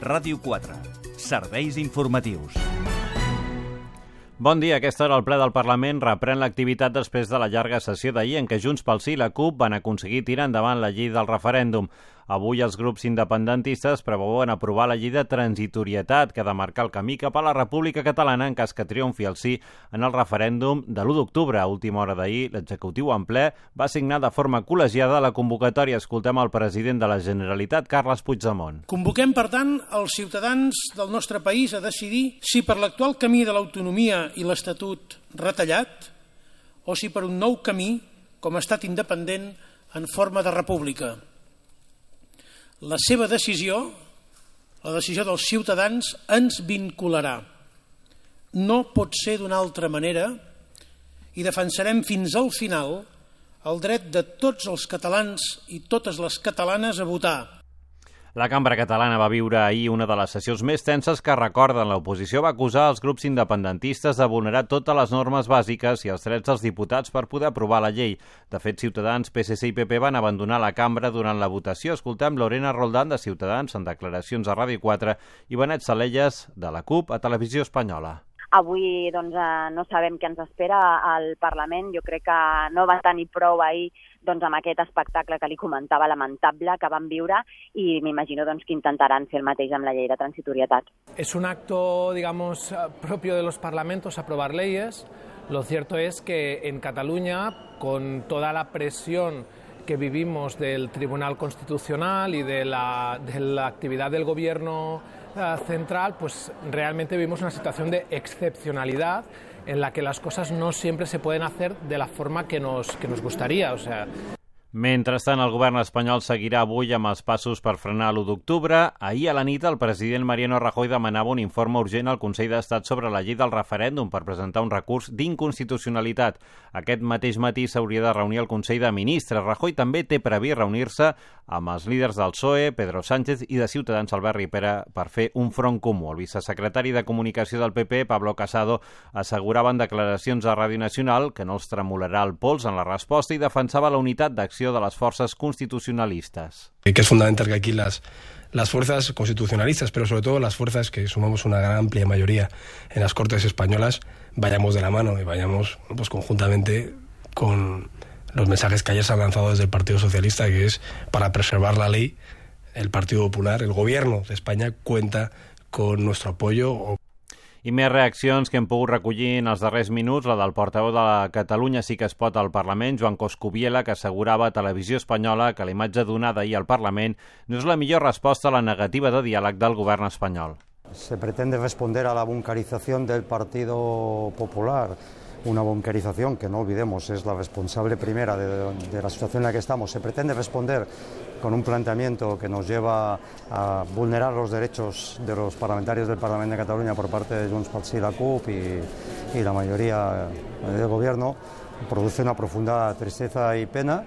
Ràdio 4. Serveis informatius. Bon dia. Aquesta hora el ple del Parlament reprèn l'activitat després de la llarga sessió d'ahir en què Junts pel Sí i la CUP van aconseguir tirar endavant la llei del referèndum. Avui els grups independentistes preveuen aprovar la llei de transitorietat que ha de marcar el camí cap a la República Catalana en cas que triomfi el sí en el referèndum de l'1 d'octubre. A última hora d'ahir, l'executiu en ple va signar de forma col·legiada la convocatòria. Escoltem el president de la Generalitat, Carles Puigdemont. Convoquem, per tant, els ciutadans del nostre país a decidir si per l'actual camí de l'autonomia i l'Estatut retallat o si per un nou camí com a estat independent en forma de república. La seva decisió, la decisió dels ciutadans, ens vincularà. No pot ser d'una altra manera i defensarem fins al final el dret de tots els catalans i totes les catalanes a votar la cambra catalana va viure ahir una de les sessions més tenses que recorden. L'oposició va acusar els grups independentistes de vulnerar totes les normes bàsiques i els drets dels diputats per poder aprovar la llei. De fet, Ciutadans, PSC i PP van abandonar la cambra durant la votació. Escoltem Lorena Roldán de Ciutadans en declaracions a Ràdio 4 i Benet Salelles de la CUP a Televisió Espanyola. Avui doncs, eh, no sabem què ens espera al Parlament. Jo crec que no va tenir prou ahir doncs, amb aquest espectacle que li comentava lamentable que van viure i m'imagino doncs, que intentaran fer el mateix amb la llei de transitorietat. Es un acto, digamos, propio de los parlamentos aprobar leyes. Lo cierto es que en Cataluña, con toda la presión que vivimos del Tribunal Constitucional y de la, de la actividad del Gobierno central, pues realmente vivimos una situación de excepcionalidad en la que las cosas no siempre se pueden hacer de la forma que nos, que nos gustaría. O sea, Mentrestant, el govern espanyol seguirà avui amb els passos per frenar l'1 d'octubre. Ahir a la nit, el president Mariano Rajoy demanava un informe urgent al Consell d'Estat sobre la llei del referèndum per presentar un recurs d'inconstitucionalitat. Aquest mateix matí s'hauria de reunir el Consell de Ministres. Rajoy també té previst reunir-se amb els líders del PSOE, Pedro Sánchez i de Ciutadans Albert Ripera per fer un front comú. El vicesecretari de Comunicació del PP, Pablo Casado, assegurava en declaracions a Ràdio Nacional que no els tremolarà el pols en la resposta i defensava la unitat d'acció de las fuerzas constitucionalistas. Que es fundamental que aquí las, las fuerzas constitucionalistas, pero sobre todo las fuerzas que sumamos una gran amplia mayoría en las Cortes españolas, vayamos de la mano y vayamos pues, conjuntamente con los mensajes que ayer se han lanzado desde el Partido Socialista, que es para preservar la ley, el Partido Popular, el Gobierno de España cuenta con nuestro apoyo. I més reaccions que hem pogut recollir en els darrers minuts, la del portaveu de la Catalunya sí que es pot al Parlament, Joan Coscubiela, que assegurava a Televisió Espanyola que la imatge donada ahir al Parlament no és la millor resposta a la negativa de diàleg del govern espanyol. Se pretende responder a la buncarización del Partido Popular una bunkerización que no olvidemos es la responsable primera de, de, la situación en la que estamos. Se pretende responder con un planteamiento que nos lleva a vulnerar los derechos de los parlamentarios del Parlamento de Cataluña por parte de Junts Sí, la CUP y, y la mayoría del gobierno, produce una profunda tristeza y pena.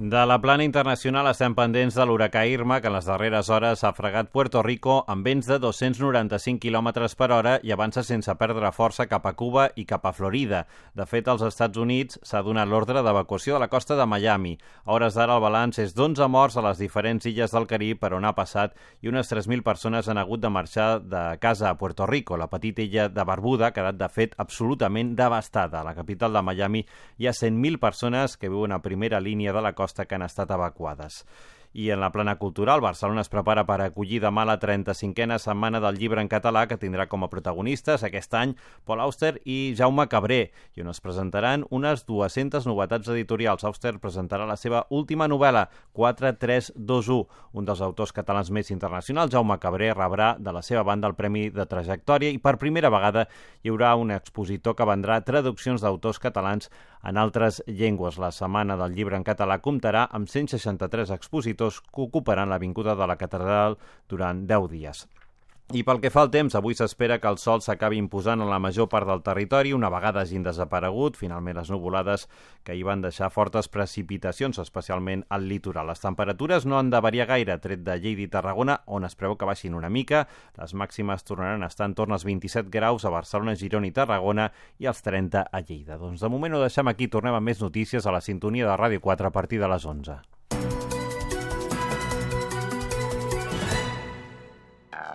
De la plana internacional estem pendents de l'huracà Irma, que en les darreres hores ha fregat Puerto Rico amb vents de 295 km per hora i avança sense perdre força cap a Cuba i cap a Florida. De fet, als Estats Units s'ha donat l'ordre d'evacuació de la costa de Miami. A hores d'ara el balanç és d'11 morts a les diferents illes del Carib per on ha passat i unes 3.000 persones han hagut de marxar de casa a Puerto Rico. La petita illa de Barbuda ha quedat, de fet, absolutament devastada. A la capital de Miami hi ha 100.000 persones que viuen a primera línia de la costa costa que han estat evacuades. I en la plana cultural, Barcelona es prepara per acollir demà la 35a setmana del llibre en català que tindrà com a protagonistes aquest any Paul Auster i Jaume Cabré, i on es presentaran unes 200 novetats editorials. Auster presentarà la seva última novel·la, 4321. Un dels autors catalans més internacionals, Jaume Cabré, rebrà de la seva banda el Premi de Trajectòria i per primera vegada hi haurà un expositor que vendrà traduccions d'autors catalans en altres llengües. La Setmana del Llibre en Català comptarà amb 163 expositors que ocuparan l'avinguda de la catedral durant 10 dies. I pel que fa al temps, avui s'espera que el sol s'acabi imposant en la major part del territori una vegada hagin desaparegut, finalment les nuvolades que hi van deixar fortes precipitacions, especialment al litoral. Les temperatures no han de variar gaire, tret de Lleida i Tarragona, on es preveu que baixin una mica. Les màximes tornaran a estar en torn als 27 graus a Barcelona, Girona i Tarragona i als 30 a Lleida. Doncs de moment ho deixem aquí, tornem amb més notícies a la sintonia de Ràdio 4 a partir de les 11.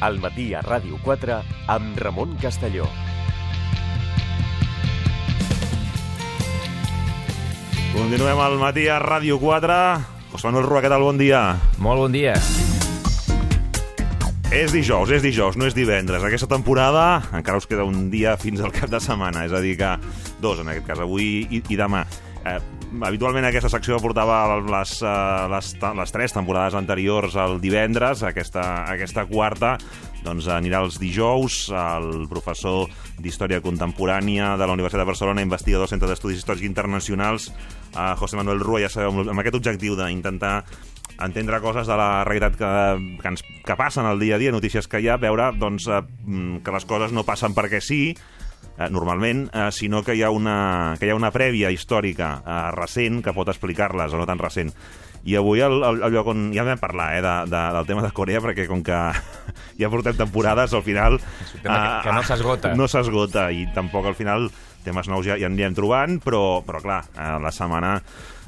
Al matí a Ràdio 4 amb Ramon Castelló. Continuem al matí a Ràdio 4. José Manuel Rua, què tal? Bon dia. Molt bon dia. És dijous, és dijous, no és divendres. Aquesta temporada encara us queda un dia fins al cap de setmana, és a dir que dos, en aquest cas, avui i, i demà. Eh, habitualment aquesta secció portava les, uh, les, les tres temporades anteriors al divendres, aquesta, aquesta quarta doncs anirà els dijous. El professor d'Història Contemporània de la Universitat de Barcelona, investigador del Centre d'Estudis Històrics Internacionals, uh, José Manuel Rua, ja sabeu, amb aquest objectiu d'intentar entendre coses de la realitat que, que, ens, que passen al dia a dia, notícies que hi ha, veure doncs, eh, que les coses no passen perquè sí, eh, normalment, eh, sinó que hi, ha una, que hi ha una prèvia històrica eh, recent que pot explicar-les, o no tan recent. I avui el, el, el lloc on ja vam parlar eh, de, de, del tema de Corea, perquè com que ja portem temporades, al final... És un tema que, que no s'esgota. No s'esgota, i tampoc al final temes nous ja, ja en anirem trobant, però, però clar, eh, la setmana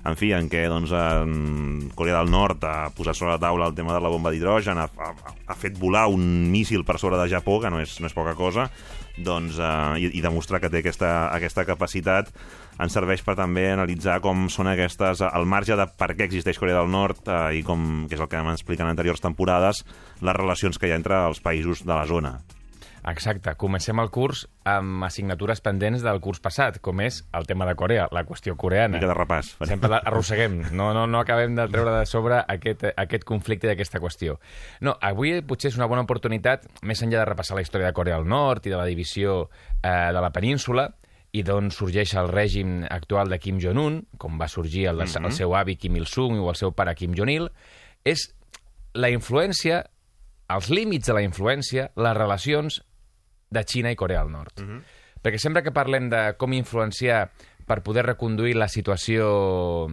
en fi, en què doncs, en Corea del Nord ha posat sobre la taula el tema de la bomba d'hidrogen, ha, ha, ha fet volar un míssil per sobre de Japó, que no és, no és poca cosa, doncs, eh, i, i demostrar que té aquesta, aquesta capacitat ens serveix per també analitzar com són aquestes, al marge de per què existeix Corea del Nord eh, i com, que és el que vam explicar en anteriors temporades, les relacions que hi ha entre els països de la zona. Exacte. Comencem el curs amb assignatures pendents del curs passat, com és el tema de Corea, la qüestió coreana. Mica de repàs. Sempre arrosseguem. No, no, no acabem de treure de sobre aquest, aquest conflicte i aquesta qüestió. No, avui potser és una bona oportunitat, més enllà de repassar la història de Corea del Nord i de la divisió eh, de la península, i d'on sorgeix el règim actual de Kim Jong-un, com va sorgir el, mm -hmm. el seu avi Kim Il-sung o el seu pare Kim Jong-il, és la influència, els límits de la influència, les relacions de Xina i Corea del Nord. Uh -huh. Perquè sempre que parlem de com influenciar per poder reconduir la situació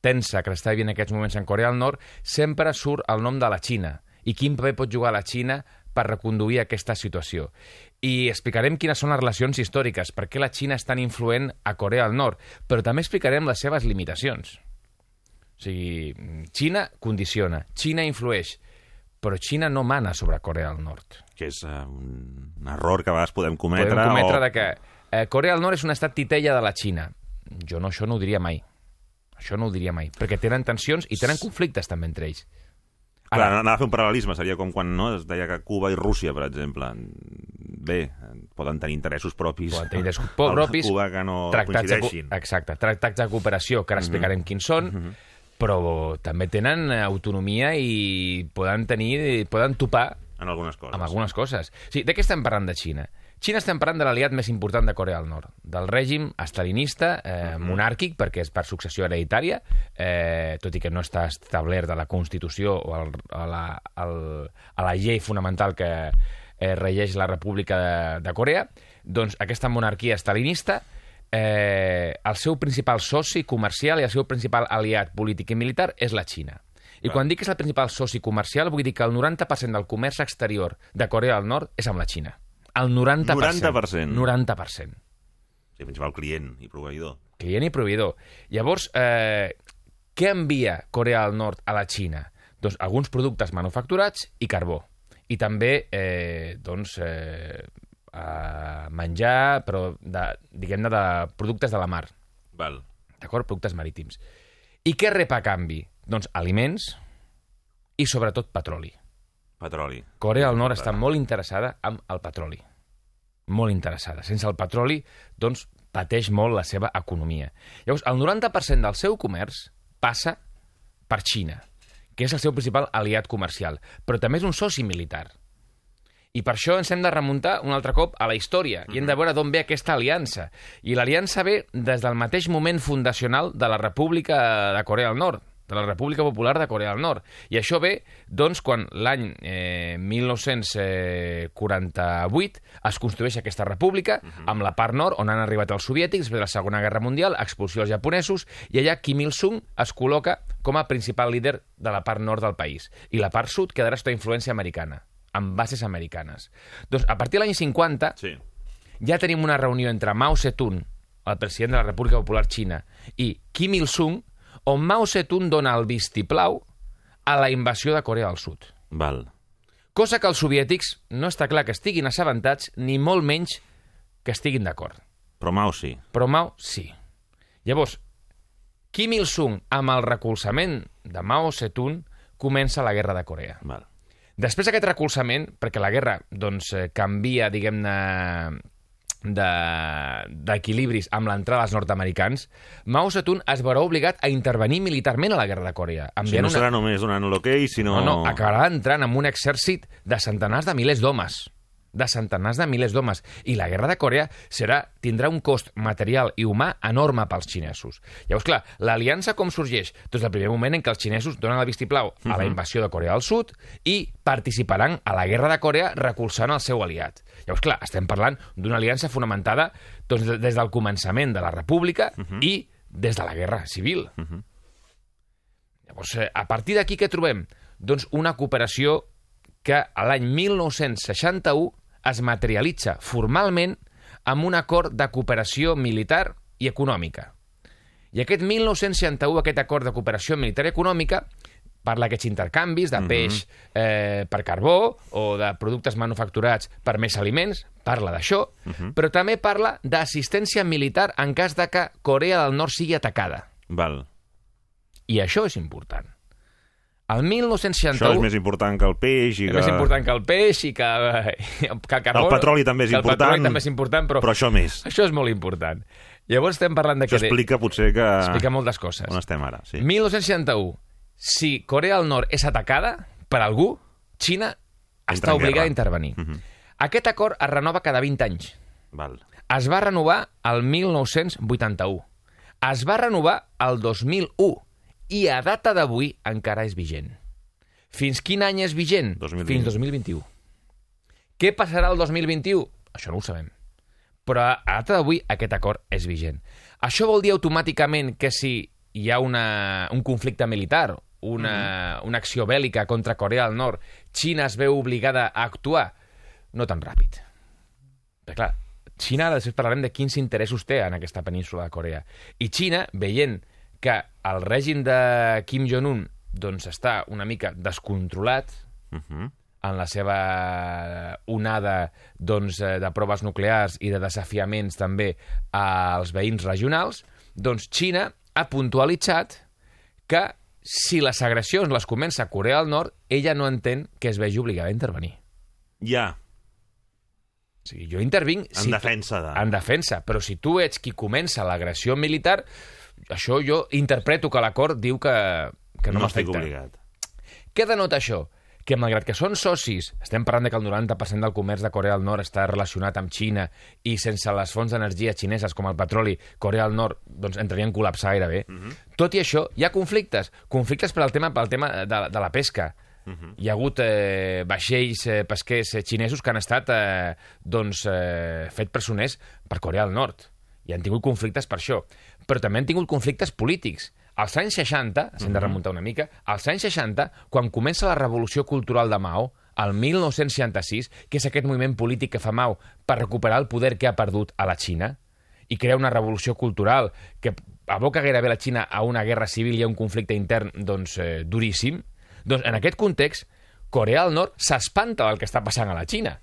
tensa que està vivint en aquests moments en Corea del Nord, sempre surt el nom de la Xina i quin paper pot jugar la Xina per reconduir aquesta situació. I explicarem quines són les relacions històriques, per què la Xina és tan influent a Corea del Nord, però també explicarem les seves limitacions. O sigui, Xina condiciona, Xina influeix, però Xina no mana sobre Corea del Nord. Que és uh, un error que a vegades podem cometre. Podem cometre o... de que eh, Corea del Nord és un estat titella de la Xina. Jo no, això no ho diria mai. Això no ho diria mai, perquè tenen tensions i tenen conflictes també entre ells. Ara, Clar, anava a fer un paral·lelisme, seria com quan no, es deia que Cuba i Rússia, per exemple, bé, poden tenir interessos propis. Poden tenir interessos propis. Cuba que no coincideixin. De, exacte, tractats de cooperació, que ara explicarem mm -hmm. quins són, mm -hmm però també tenen autonomia i poden tenir, poden topar en algunes coses. Amb algunes coses. Sí, de què estem parlant de Xina? Xina estem parlant de l'aliat més important de Corea del Nord, del règim estalinista, eh, -huh. monàrquic, perquè és per successió hereditària, eh, tot i que no està establert a la Constitució o al, a, la, al, a la llei fonamental que eh, regeix la República de, de Corea, doncs aquesta monarquia estalinista eh, el seu principal soci comercial i el seu principal aliat polític i militar és la Xina. I Clar. quan dic que és el principal soci comercial, vull dir que el 90% del comerç exterior de Corea del Nord és amb la Xina. El 90%. 90%. 90%. Sí, principal client i proveïdor. Client i proveïdor. Llavors, eh, què envia Corea del Nord a la Xina? Doncs alguns productes manufacturats i carbó. I també, eh, doncs, eh, a menjar, però de, diguem-ne de productes de la mar. Val. D'acord? Productes marítims. I què rep a canvi? Doncs aliments i sobretot petroli. Petroli. Corea del Nord està molt interessada en el petroli. Molt interessada. Sense el petroli, doncs, pateix molt la seva economia. Llavors, el 90% del seu comerç passa per Xina, que és el seu principal aliat comercial, però també és un soci militar. I per això ens hem de remuntar un altre cop a la història i hem de veure d'on ve aquesta aliança. I l'aliança ve des del mateix moment fundacional de la República de Corea del Nord, de la República Popular de Corea del Nord. I això ve, doncs, quan l'any eh, 1948 es construeix aquesta república, uh -huh. amb la part nord, on han arribat els soviètics després de la Segona Guerra Mundial, expulsió dels japonesos, i allà Kim Il-sung es col·loca com a principal líder de la part nord del país. I la part sud quedarà sota influència americana, amb bases americanes. Doncs, a partir de l'any 50, Sí. ja tenim una reunió entre Mao Zedong, el president de la República Popular Xina, i Kim Il-sung, on Mao Zedong dona el vistiplau a la invasió de Corea del Sud. Val. Cosa que els soviètics no està clar que estiguin assabentats, ni molt menys que estiguin d'acord. Però Mao sí. Però Mao sí. Llavors, Kim Il-sung, amb el recolzament de Mao Zedong, comença la guerra de Corea. Val. Després d'aquest recolzament, perquè la guerra doncs, eh, canvia, diguem-ne, de- d'equilibris amb l'entrada dels nord-americans, Mao Zedong es veurà obligat a intervenir militarment a la guerra de Corea. O sigui, no serà només donant l'hoquei, sinó... No, no, acabarà entrant amb un exèrcit de centenars de milers d'homes de centenars de milers d'homes. I la guerra de Corea serà, tindrà un cost material i humà enorme pels xinesos. Llavors, clar, l'aliança com sorgeix? Doncs el primer moment en què els xinesos donen el vistiplau a la Mhm. invasió de Corea del Sud i participaran a la guerra de Corea recolzant el seu aliat. Llavors, clar, estem parlant d'una aliança fonamentada doncs, de- des del començament de la república i des de la guerra civil. Llavors, eh, a partir d'aquí què trobem? Doncs una cooperació que a l'any 1961 es materialitza formalment amb un acord de cooperació militar i econòmica. I aquest 1961, aquest acord de cooperació militar i econòmica, parla d'aquests intercanvis de Mhm. peix eh, per carbó o de productes manufacturats per més aliments, parla d'això, Mhm. però també parla d'assistència militar en cas de que Corea del Nord sigui atacada. Val. I això és important. El Això 1961... és més important que el peix i és que... més important que el peix i que, que el carbó. El petroli també és important, El petroli també és important, però, però això més. això és molt important. Llavors estem parlant de Això que... explica potser que... Explica moltes coses. On estem ara, sí. 1961. Si Corea del Nord és atacada per algú, Xina Entra està obligada a intervenir. Mhm. Aquest acord es renova cada 20 anys. Val. Es va renovar el 1981. Es va renovar el 2001. I a data d'avui encara és vigent. Fins quin any és vigent? 2020. Fins 2021. Què passarà el 2021? Això no ho sabem. Però a data d'avui aquest acord és vigent. Això vol dir automàticament que si hi ha una, un conflicte militar, una, una acció bèl·lica contra Corea del Nord, Xina es veu obligada a actuar? No tan ràpid. Però clar, Xina, després parlarem de quins interessos té en aquesta península de Corea. I Xina, veient que el règim de Kim Jong-un doncs, està una mica descontrolat Uh -huh. en la seva onada doncs, eh, de proves nuclears i de desafiaments també als veïns regionals, doncs Xina ha puntualitzat que si les agressions les comença Corea del Nord, ella no entén que es vegi obligada a intervenir. Ja, O sigui, jo intervinc... en si defensa de... en defensa, però si tu ets qui comença l'agressió militar, això jo interpreto que l'acord diu que, que no, no estic m'afecta. obligat. Què denota això? Que malgrat que són socis, estem parlant de que el 90% del comerç de Corea del Nord està relacionat amb Xina i sense les fonts d'energia xineses com el petroli, Corea del Nord doncs, entraria en col·lapsar gairebé. Tot i això, hi ha conflictes. Conflictes per al tema, pel tema de, de la pesca. Hi ha hagut eh, vaixells eh, pesquers eh, xinesos que han estat eh, doncs, eh, fet presoners per Corea del Nord. I han tingut conflictes per això. Però també han tingut conflictes polítics. Als anys 60, s'hem de remuntar una mica, als anys 60, quan comença la revolució cultural de Mao, el 1966, que és aquest moviment polític que fa Mao per recuperar el poder que ha perdut a la Xina, i crea una revolució cultural que aboca gairebé la Xina a una guerra civil i a un conflicte intern doncs, eh, duríssim, doncs en aquest context Corea del Nord s'espanta del que està passant a la Xina.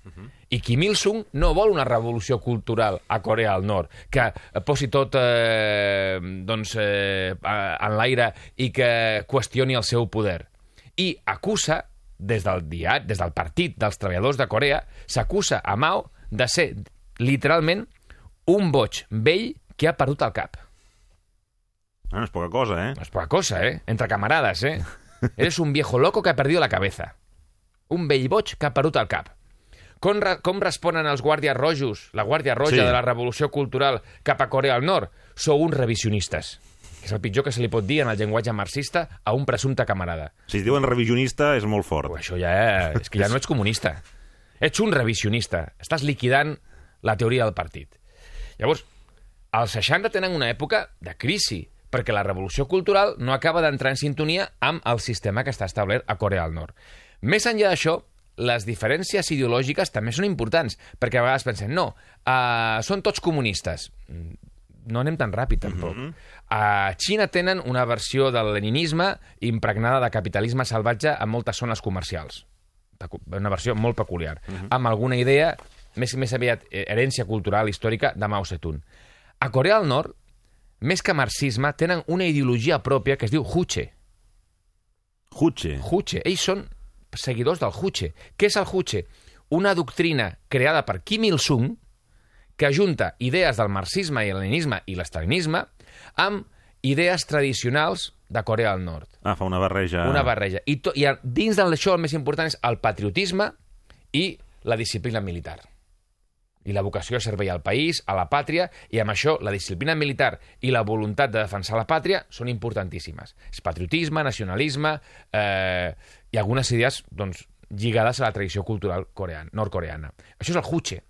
I Kim Il-sung no vol una revolució cultural a Corea del Nord, que posi tot eh, doncs, eh, en l'aire i que qüestioni el seu poder. I acusa, des del diari, des del Partit dels Treballadors de Corea, s'acusa a Mao de ser, literalment, un boig vell que ha perdut el cap. Ah, no és poca cosa, eh? No es poca cosa, ¿eh? Entre camaradas, ¿eh? Eres un viejo loco que ha perdido la cabeza. Un vell boig que ha perdut el cap. Com, re com responen els guàrdies rojos, la Guàrdia Roja Sí. de la Revolució Cultural cap a Corea del Nord? Sou uns revisionistes. Que és el pitjor que se li pot dir en el llenguatge marxista a un presumpte camarada. Si es diuen revisionista, és molt fort. Això ja és que ja no ets comunista. Ets un revisionista. Estàs liquidant la teoria del partit. Llavors, els 60 tenen una època de crisi, perquè la revolució cultural no acaba d'entrar en sintonia amb el sistema que està establert a Corea del Nord. Més enllà d'això, les diferències ideològiques també són importants, perquè a vegades pensem, no, uh, són tots comunistes. Mm, No anem tan ràpid, tampoc. A Xina tenen una versió del leninisme impregnada de capitalisme salvatge en moltes zones comercials. Una versió molt peculiar. Amb alguna idea, més, més aviat eh, herència cultural històrica de Mao Zedong. A Corea del Nord, més que marxisme, tenen una ideologia pròpia que es diu Juche. Juche. Juche. Ells són seguidors del Juche. Què és el Juche? Una doctrina creada per Kim Il-sung que ajunta idees del marxisme i el leninisme i l'estalinisme amb idees tradicionals de Corea del Nord. Ah, fa una barreja... Una barreja. I, to, i a- dins d'això el més important és el patriotisme i la disciplina militar. I la vocació de servei al país, a la pàtria, i amb això la disciplina militar i la voluntat de defensar la pàtria són importantíssimes. És patriotisme, nacionalisme eh, i algunes idees doncs, lligades a la tradició cultural coreana, nord-coreana. Això és el Juche.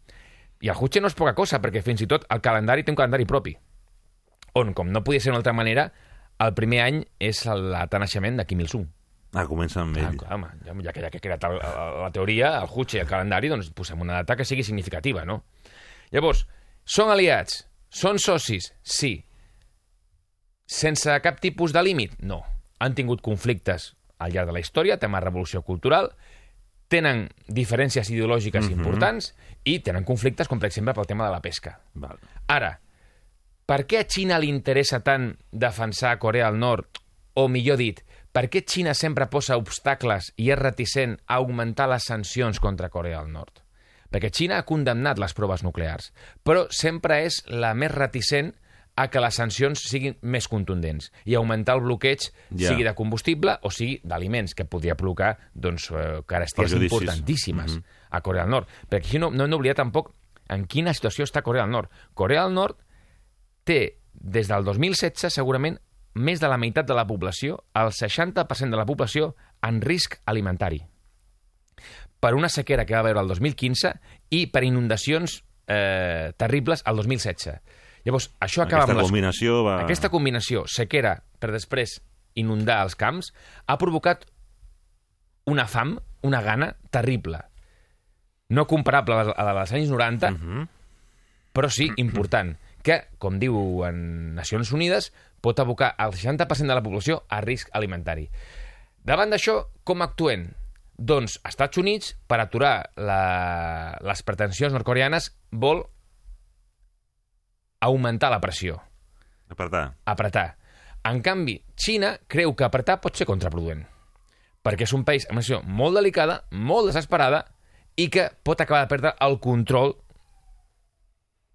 I el Juche no és poca cosa, perquè fins i tot el calendari té un calendari propi on, com no podia ser d'una altra manera, el primer any és el naixement de Kim Il-sung. Ah, comença amb Ah, ell. clar, home, ja, ja que ja que he creat el, el, la teoria, el Juche i el calendari, doncs posem una data que sigui significativa, no? Llavors, són aliats? Són socis? Sí. Sense cap tipus de límit? No. Han tingut conflictes al llarg de la història, tema revolució cultural, tenen diferències ideològiques Mhm. importants i tenen conflictes, com per exemple pel tema de la pesca. Val. Ara, per què a Xina li interessa tant defensar Corea del Nord? O millor dit, per què Xina sempre posa obstacles i és reticent a augmentar les sancions contra Corea del Nord? Perquè Xina ha condemnat les proves nuclears, però sempre és la més reticent a que les sancions siguin més contundents i augmentar el bloqueig, Ja. sigui de combustible o sigui d'aliments, que podria provocar doncs, eh, caresties importantíssimes Mhm. a Corea del Nord. Perquè aquí no, no hem d'oblidar tampoc en quina situació està Corea del Nord. Corea del Nord té, des del 2016, segurament, més de la meitat de la població, el 60% de la població, en risc alimentari. Per una sequera que va haver el 2015 i per inundacions eh, terribles al 2016. Llavors, això acaba Aquesta amb les... combinació va... Aquesta combinació, sequera, per després inundar els camps, ha provocat una fam, una gana terrible. No comparable a la- dels anys 90, Mhm. però sí important, que, com diu en Nacions Unides, pot abocar el 60% de la població a risc alimentari. Davant d'això, com actuen? Doncs Estats Units, per aturar la, les pretensions nord-coreanes, vol augmentar la pressió Apretar. apretar. En canvi, Xina creu que apretar pot ser contraproduent, perquè és un país amb una situació molt delicada, molt desesperada, i que pot acabar de perdre el control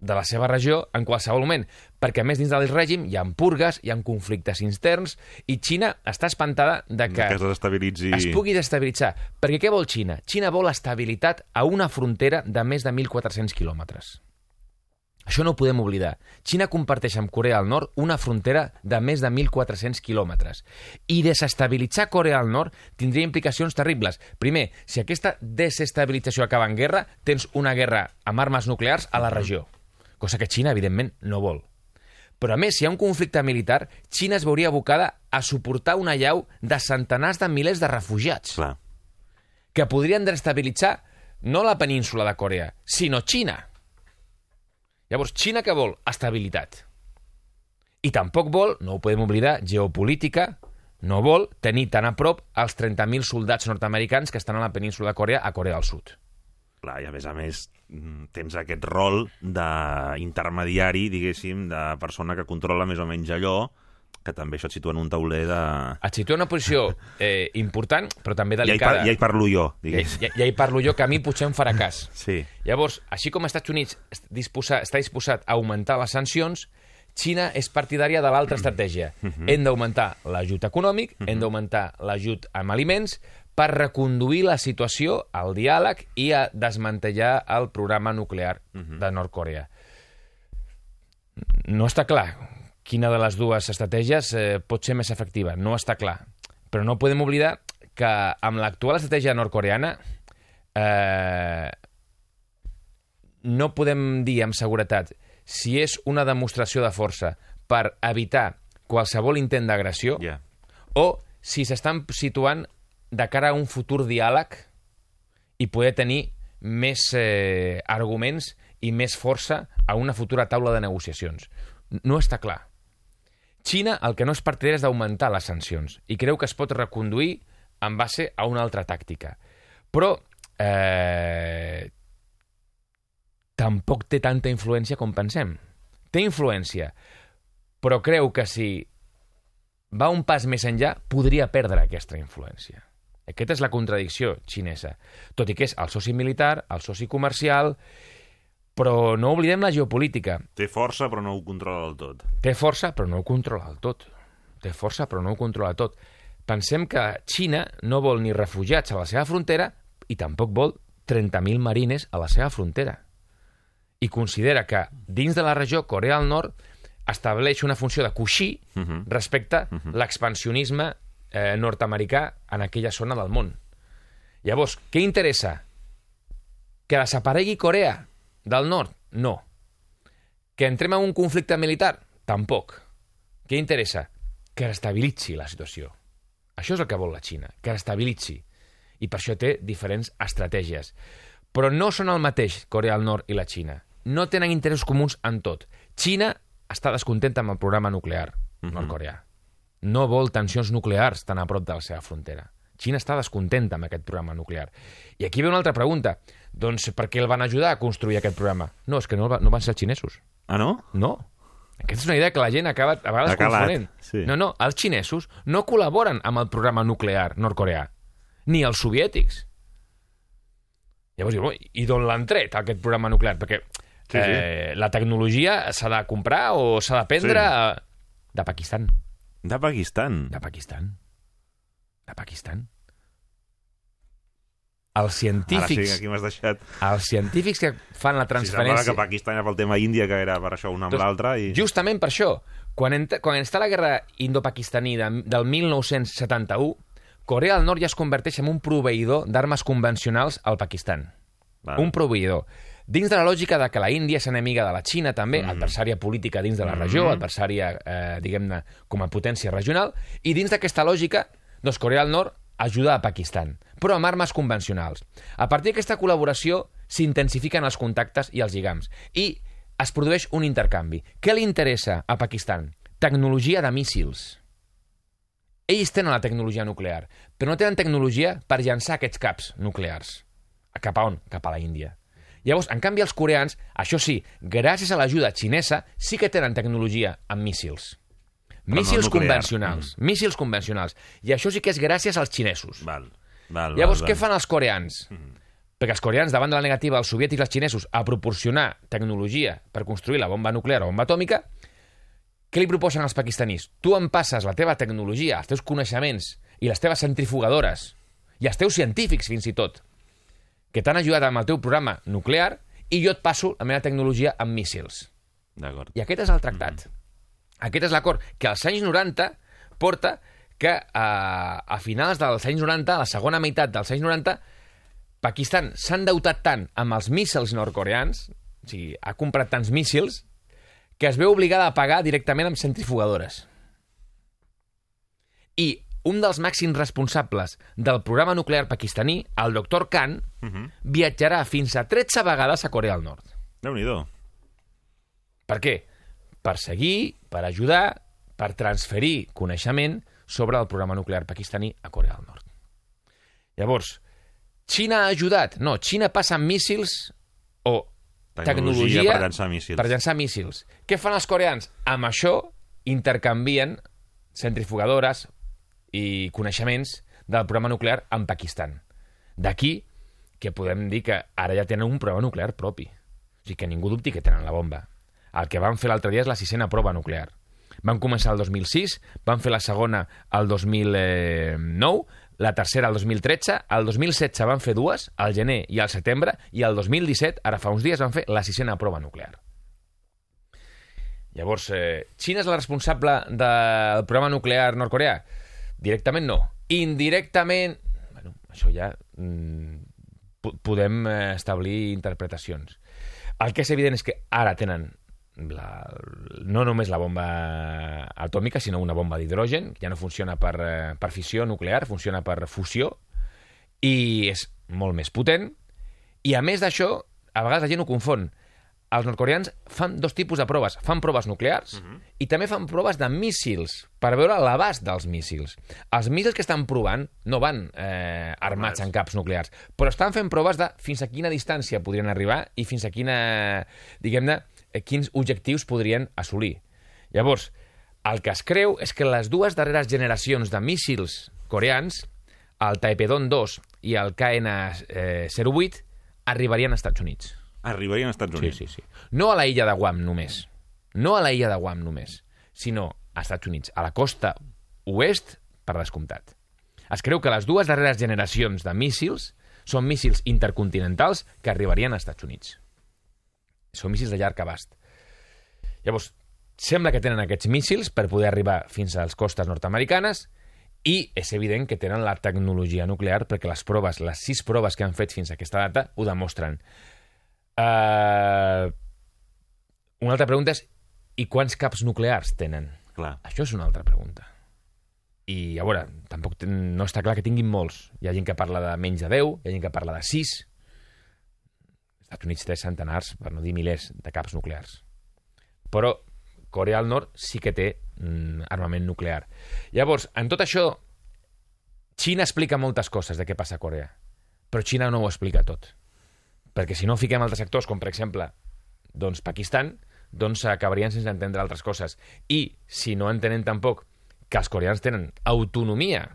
de la seva regió en qualsevol moment, perquè a més dins del règim hi ha purgues, hi ha conflictes interns, i Xina està espantada de que, Que es desestabilitzi... es pugui destabilitzar. Perquè què vol Xina? Xina vol estabilitat a una frontera de més de 1.400 quilòmetres. Això no ho podem oblidar. Xina comparteix amb Corea del Nord una frontera de més de 1.400 quilòmetres. I desestabilitzar Corea del Nord tindria implicacions terribles. Primer, si aquesta desestabilització acaba en guerra, tens una guerra amb armes nuclears a la regió. Cosa que Xina, evidentment, no vol. Però, a més, si hi ha un conflicte militar, Xina es veuria abocada a suportar una llau de centenars de milers de refugiats Clar. que podrien desestabilitzar no la península de Corea, sinó Xina. Llavors, Xina que vol? Estabilitat. I tampoc vol, no ho podem oblidar, geopolítica, no vol tenir tan a prop els 30.000 soldats nord-americans que estan a la península de Corea, a Corea del Sud. Clar, i a més a més mm, tens aquest rol d'intermediari, diguéssim, de persona que controla més o menys allò, que també això et situa en un tauler de... Et situa en una posició eh, important, però també Ja hi, delicada. par ja hi parlo jo, ja, diguéssim. ja, ja hi parlo jo, que a mi potser em farà cas. Sí. Llavors, així com els Estats Units disposa, està disposat a augmentar les sancions, Xina és partidària de l'altra estratègia. Mhm. Hem d'augmentar l'ajut econòmic, hem d'augmentar l'ajut amb aliments, per reconduir la situació al diàleg i a desmantellar el programa nuclear de Nord-Corea. No està clar quina de les dues estratègies eh, pot ser més efectiva. No està clar. Però no podem oblidar que amb l'actual estratègia nord-coreana eh, no podem dir amb seguretat si és una demostració de força per evitar qualsevol intent d'agressió Yeah. o si s'estan situant de cara a un futur diàleg i poder tenir més eh, arguments i més força a una futura taula de negociacions. No està clar. Xina el que no és partidari és d'augmentar les sancions i creu que es pot reconduir en base a una altra tàctica. Però eh, tampoc té tanta influència com pensem. Té influència, però creu que si va un pas més enllà, podria perdre aquesta influència. Aquesta és la contradicció xinesa. Tot i que és el soci militar, el soci comercial, però no oblidem la geopolítica. Té força, però no ho controla del tot. Té força, però no ho controla del tot. Té força, però no ho controla tot. Pensem que Xina no vol ni refugiats a la seva frontera i tampoc vol 30.000 marines a la seva frontera. I considera que dins de la regió Corea del Nord estableix una funció de coixí Uh -huh. respecte a l'expansionisme eh, nord-americà en aquella zona del món. Llavors, què interessa? Que desaparegui Corea del Nord? No. Que entrem en un conflicte militar? Tampoc. Què interessa? Que restabilitzi la situació. Això és el que vol la Xina, que restabilitzi. I per això té diferents estratègies. Però no són el mateix Corea del Nord i la Xina. No tenen interessos comuns en tot. Xina està descontenta amb el programa nuclear nord-coreà. No vol tensions nuclears tan a prop de la seva frontera. Xina està descontenta amb aquest programa nuclear. I aquí ve una altra pregunta. Doncs per què el van ajudar a construir aquest programa? No, és que no, va- no van ser els xinesos. Ah, no? No. Aquesta és una idea que la gent acaba a vegades Ha calat, confonent. sí. No, no, els xinesos no col·laboren amb el programa nuclear nord-coreà, ni els soviètics. Llavors diu, "Ui, i d'on l'han tret, aquest programa nuclear? Perquè Sí, sí. eh, la tecnologia s'ha de comprar o s'ha d'aprendre Sí. a... de Pakistan. De Pakistan. De Pakistan. De Pakistan. Els Ara sí, científics, aquí m'has deixat... els científics que fan la Si semblava transferència... que Pakistan era pel tema Índia, que era per això una amb Doncs, l'altra, i... Justament per això, quan, ent quan està la guerra indo-pakistaní de, del 1971, Corea del Nord ja es converteix en un proveïdor d'armes convencionals al Pakistan. Val. Un proveïdor. Dins de la lògica de que la Índia és enemiga de la Xina també, Mhm. adversària política dins de la regió, adversària, eh, diguem-ne, com a potència regional, i dins d'aquesta lògica, doncs Corea del Nord ajuda a Pakistan, però amb armes convencionals. A partir d'aquesta col·laboració s'intensifiquen els contactes i els lligams, i es produeix un intercanvi. Què li interessa a Pakistan? Tecnologia de míssils. Ells tenen la tecnologia nuclear, però no tenen tecnologia per llançar aquests caps nuclears. Cap a on? Cap a la Índia. Llavors, en canvi, els coreans, això sí, gràcies a l'ajuda xinesa, sí que tenen tecnologia amb míssils. No Míssils nuclear. convencionals. Míssils convencionals. I això sí que és gràcies als xinesos. Val. Val, Llavors, val, què val. fan els coreans? Perquè els coreans, davant de la negativa dels soviètics i els xinesos a proporcionar tecnologia per construir la bomba nuclear o bomba atòmica, què li proposen als pakistanis? Tu em passes la teva tecnologia, els teus coneixements i les teves centrifugadores i els teus científics, fins i tot, que t'han ajudat amb el teu programa nuclear i jo et passo la meva tecnologia amb míssils. D'acord. I aquest és el tractat. Aquest és l'acord que als anys 90 porta que a, a finals dels anys 90, a la segona meitat dels anys 90, Pakistan s'ha endeutat tant amb els míssils nord-coreans, o sigui, ha comprat tants míssils, que es veu obligada a pagar directament amb centrifugadores. I un dels màxims responsables del programa nuclear pakistaní, el doctor Khan, viatjarà fins a 13 vegades a Corea del Nord. Déu-n'hi-do. Per què? Per seguir, per ajudar, per transferir coneixement sobre el programa nuclear pakistaní a Corea del Nord. Llavors, Xina ha ajudat? No, Xina passa amb míssils o Tecnologia tecnologia, per llançar míssils. Per llançar míssils. Què fan els coreans? Amb això intercanvien centrifugadores i coneixements del programa nuclear amb Pakistan. D'aquí que podem dir que ara ja tenen un programa nuclear propi. O sigui, que ningú dubti que tenen la bomba. El que van fer l'altre dia és la sisena prova nuclear. Van començar el 2006, van fer la segona el 2009, la tercera el 2013, el 2016 van fer dues, al gener i al setembre, i el 2017, ara fa uns dies, van fer la sisena prova nuclear. Llavors, eh, Xina és la responsable del programa nuclear nord-coreà? Directament no. Indirectament, bueno, això ja mm, podem eh, establir interpretacions. El que és evident és que ara tenen la, no només la bomba atòmica, sinó una bomba d'hidrogen, que ja no funciona per, eh, per fissió nuclear, funciona per fusió, i és molt més potent, i a més d'això, a vegades la gent ho confon, els nord-coreans fan dos tipus de proves. Fan proves nuclears uh -huh. i també fan proves de míssils per veure l'abast dels míssils. Els míssils que estan provant no van eh, armats en caps nuclears, però estan fent proves de fins a quina distància podrien arribar i fins a quina, diguem-ne, eh, quins objectius podrien assolir. Llavors, el que es creu és que les dues darreres generacions de míssils coreans, el Taepedon 2 i el KN-08, arribarien als Estats Units. Arribarien als Estats Units. Sí, sí, sí. No a la illa de Guam només. No a la illa de Guam només, sinó als Estats Units, a la costa oest, per descomptat. Es creu que les dues darreres generacions de míssils són míssils intercontinentals que arribarien als Estats Units. Són míssils de llarg abast. Llavors, sembla que tenen aquests míssils per poder arribar fins a les costes nord-americanes i és evident que tenen la tecnologia nuclear perquè les proves, les sis proves que han fet fins a aquesta data, ho demostren. Uh, una altra pregunta és i quants caps nuclears tenen? Clar. Això és una altra pregunta. I, a veure, tampoc no està clar que tinguin molts. Hi ha gent que parla de menys de 10, hi ha gent que parla de 6. Estats Units té centenars, per no dir milers, de caps nuclears. Però Corea del Nord sí que té mm, armament nuclear. Llavors, en tot això, Xina explica moltes coses de què passa a Corea, però Xina no ho explica tot perquè si no fiquem altres sectors, com per exemple doncs Pakistan, doncs acabarien sense entendre altres coses. I si no entenen tampoc que els coreans tenen autonomia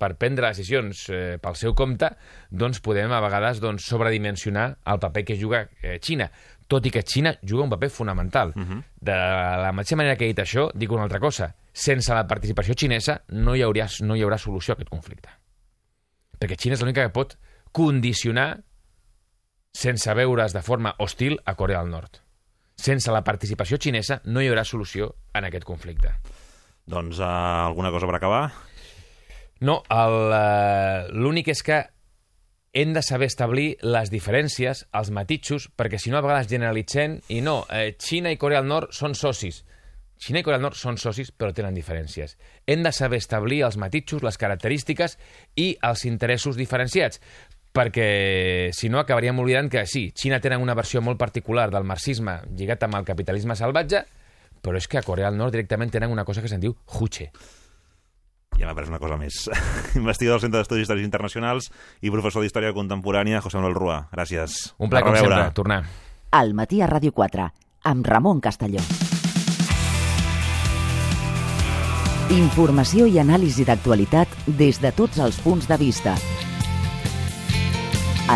per prendre decisions eh, pel seu compte, doncs podem a vegades doncs, sobredimensionar el paper que juga eh, Xina, tot i que Xina juga un paper fonamental. Uh -huh. De la mateixa manera que he dit això, dic una altra cosa. Sense la participació xinesa no hi, hauria, no hi haurà solució a aquest conflicte. Perquè Xina és l'única que pot condicionar sense veure's de forma hostil a Corea del Nord. Sense la participació xinesa no hi haurà solució en aquest conflicte. Doncs uh, alguna cosa per acabar? No, uh, l'únic és que hem de saber establir les diferències, els matitxos, perquè si no a vegades generalitzem i no, eh, Xina i Corea del Nord són socis. Xina i Corea del Nord són socis, però tenen diferències. Hem de saber establir els matitxos, les característiques i els interessos diferenciats perquè si no acabaríem oblidant que sí, Xina tenen una versió molt particular del marxisme lligat amb el capitalisme salvatge, però és que a Corea del Nord directament tenen una cosa que se'n diu Juche. Ja m'ha pres una cosa més. Investigador del Centre d'Estudis Històrics Internacionals i professor d'Història Contemporània, José Manuel Rua. Gràcies. Un plaer, com sempre, tornar. Al matí a Ràdio 4, amb Ramon Castelló. Informació i anàlisi d'actualitat des de tots els punts de vista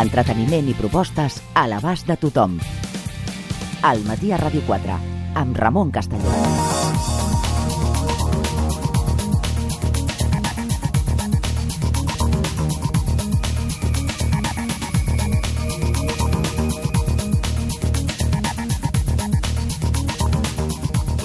entreteniment i propostes a l'abast de tothom. Al matí a Ràdio 4, amb Ramon Castelló.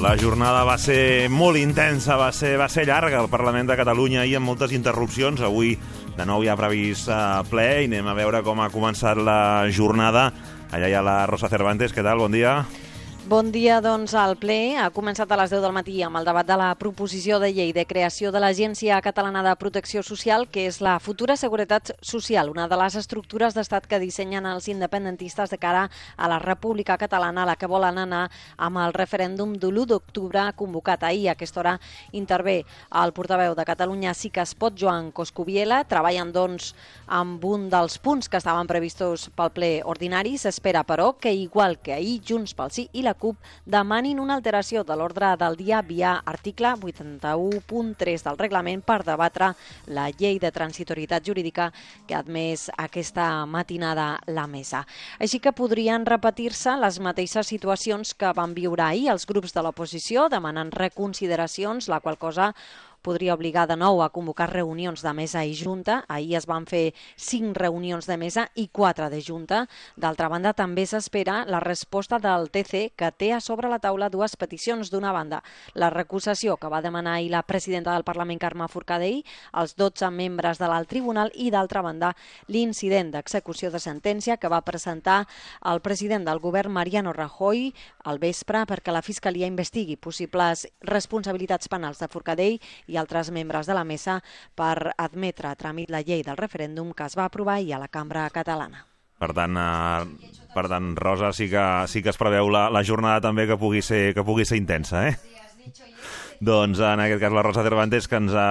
La jornada va ser molt intensa, va ser, va ser llarga al Parlament de Catalunya i amb moltes interrupcions. Avui de nou hi ha previst uh, ple i anem a veure com ha començat la jornada. Allà hi ha la Rosa Cervantes. Què tal? Bon dia. Bon dia, doncs, al ple. Ha començat a les 10 del matí amb el debat de la proposició de llei de creació de l'Agència Catalana de Protecció Social, que és la futura seguretat social, una de les estructures d'estat que dissenyen els independentistes de cara a la República Catalana, a la que volen anar amb el referèndum de l'1 d'octubre convocat ahir. A aquesta hora intervé el portaveu de Catalunya Sí que es pot, Joan Coscubiela. Treballen, doncs, amb un dels punts que estaven previstos pel ple ordinari. S'espera, però, que igual que ahir, Junts pel Sí i la CUP demanin una alteració de l'ordre del dia via article 81.3 del reglament per debatre la llei de transitorietat jurídica que ha admès aquesta matinada la mesa. Així que podrien repetir-se les mateixes situacions que van viure ahir els grups de l'oposició demanant reconsideracions, la qual cosa podria obligar de nou a convocar reunions de mesa i junta. Ahir es van fer cinc reunions de mesa i quatre de junta. D'altra banda, també s'espera la resposta del TC, que té a sobre la taula dues peticions. D'una banda, la recusació que va demanar ahir la presidenta del Parlament, Carme Forcadell, als 12 membres de l'alt tribunal i, d'altra banda, l'incident d'execució de sentència que va presentar el president del govern, Mariano Rajoy, al vespre perquè la Fiscalia investigui possibles responsabilitats penals de Forcadell i altres membres de la mesa per admetre a tràmit la llei del referèndum que es va aprovar ahir a la cambra catalana. Per tant, eh, per tant Rosa, sí que, sí que es preveu la, la jornada també que pugui ser, que pugui ser intensa, eh? Doncs en aquest cas la Rosa Cervantes que ens ha,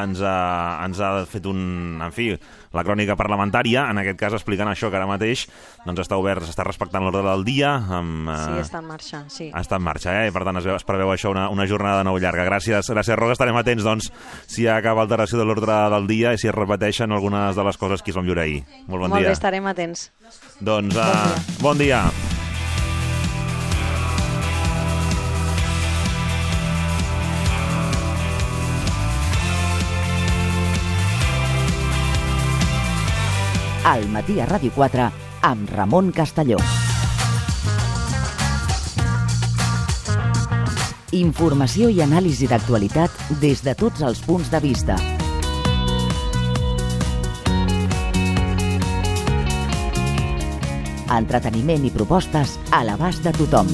ens ha, ens ha fet un, en fi, la crònica parlamentària, en aquest cas explicant això que ara mateix doncs està obert, s'està respectant l'ordre del dia. Amb, eh, sí, està en marxa, sí. Està en marxa, eh? I per tant es, veu, es preveu això una, una jornada de nou llarga. Gràcies, gràcies Rosa, estarem atents doncs si hi ha cap alteració de l'ordre del dia i si es repeteixen algunes de les coses que es van viure ahir. Molt bon Molt dia. bé, estarem atents. Doncs uh, bon dia. Bon dia. Al matí a Ràdio 4 amb Ramon Castelló. Informació i anàlisi d'actualitat des de tots els punts de vista. Entreteniment i propostes a l'abast de tothom.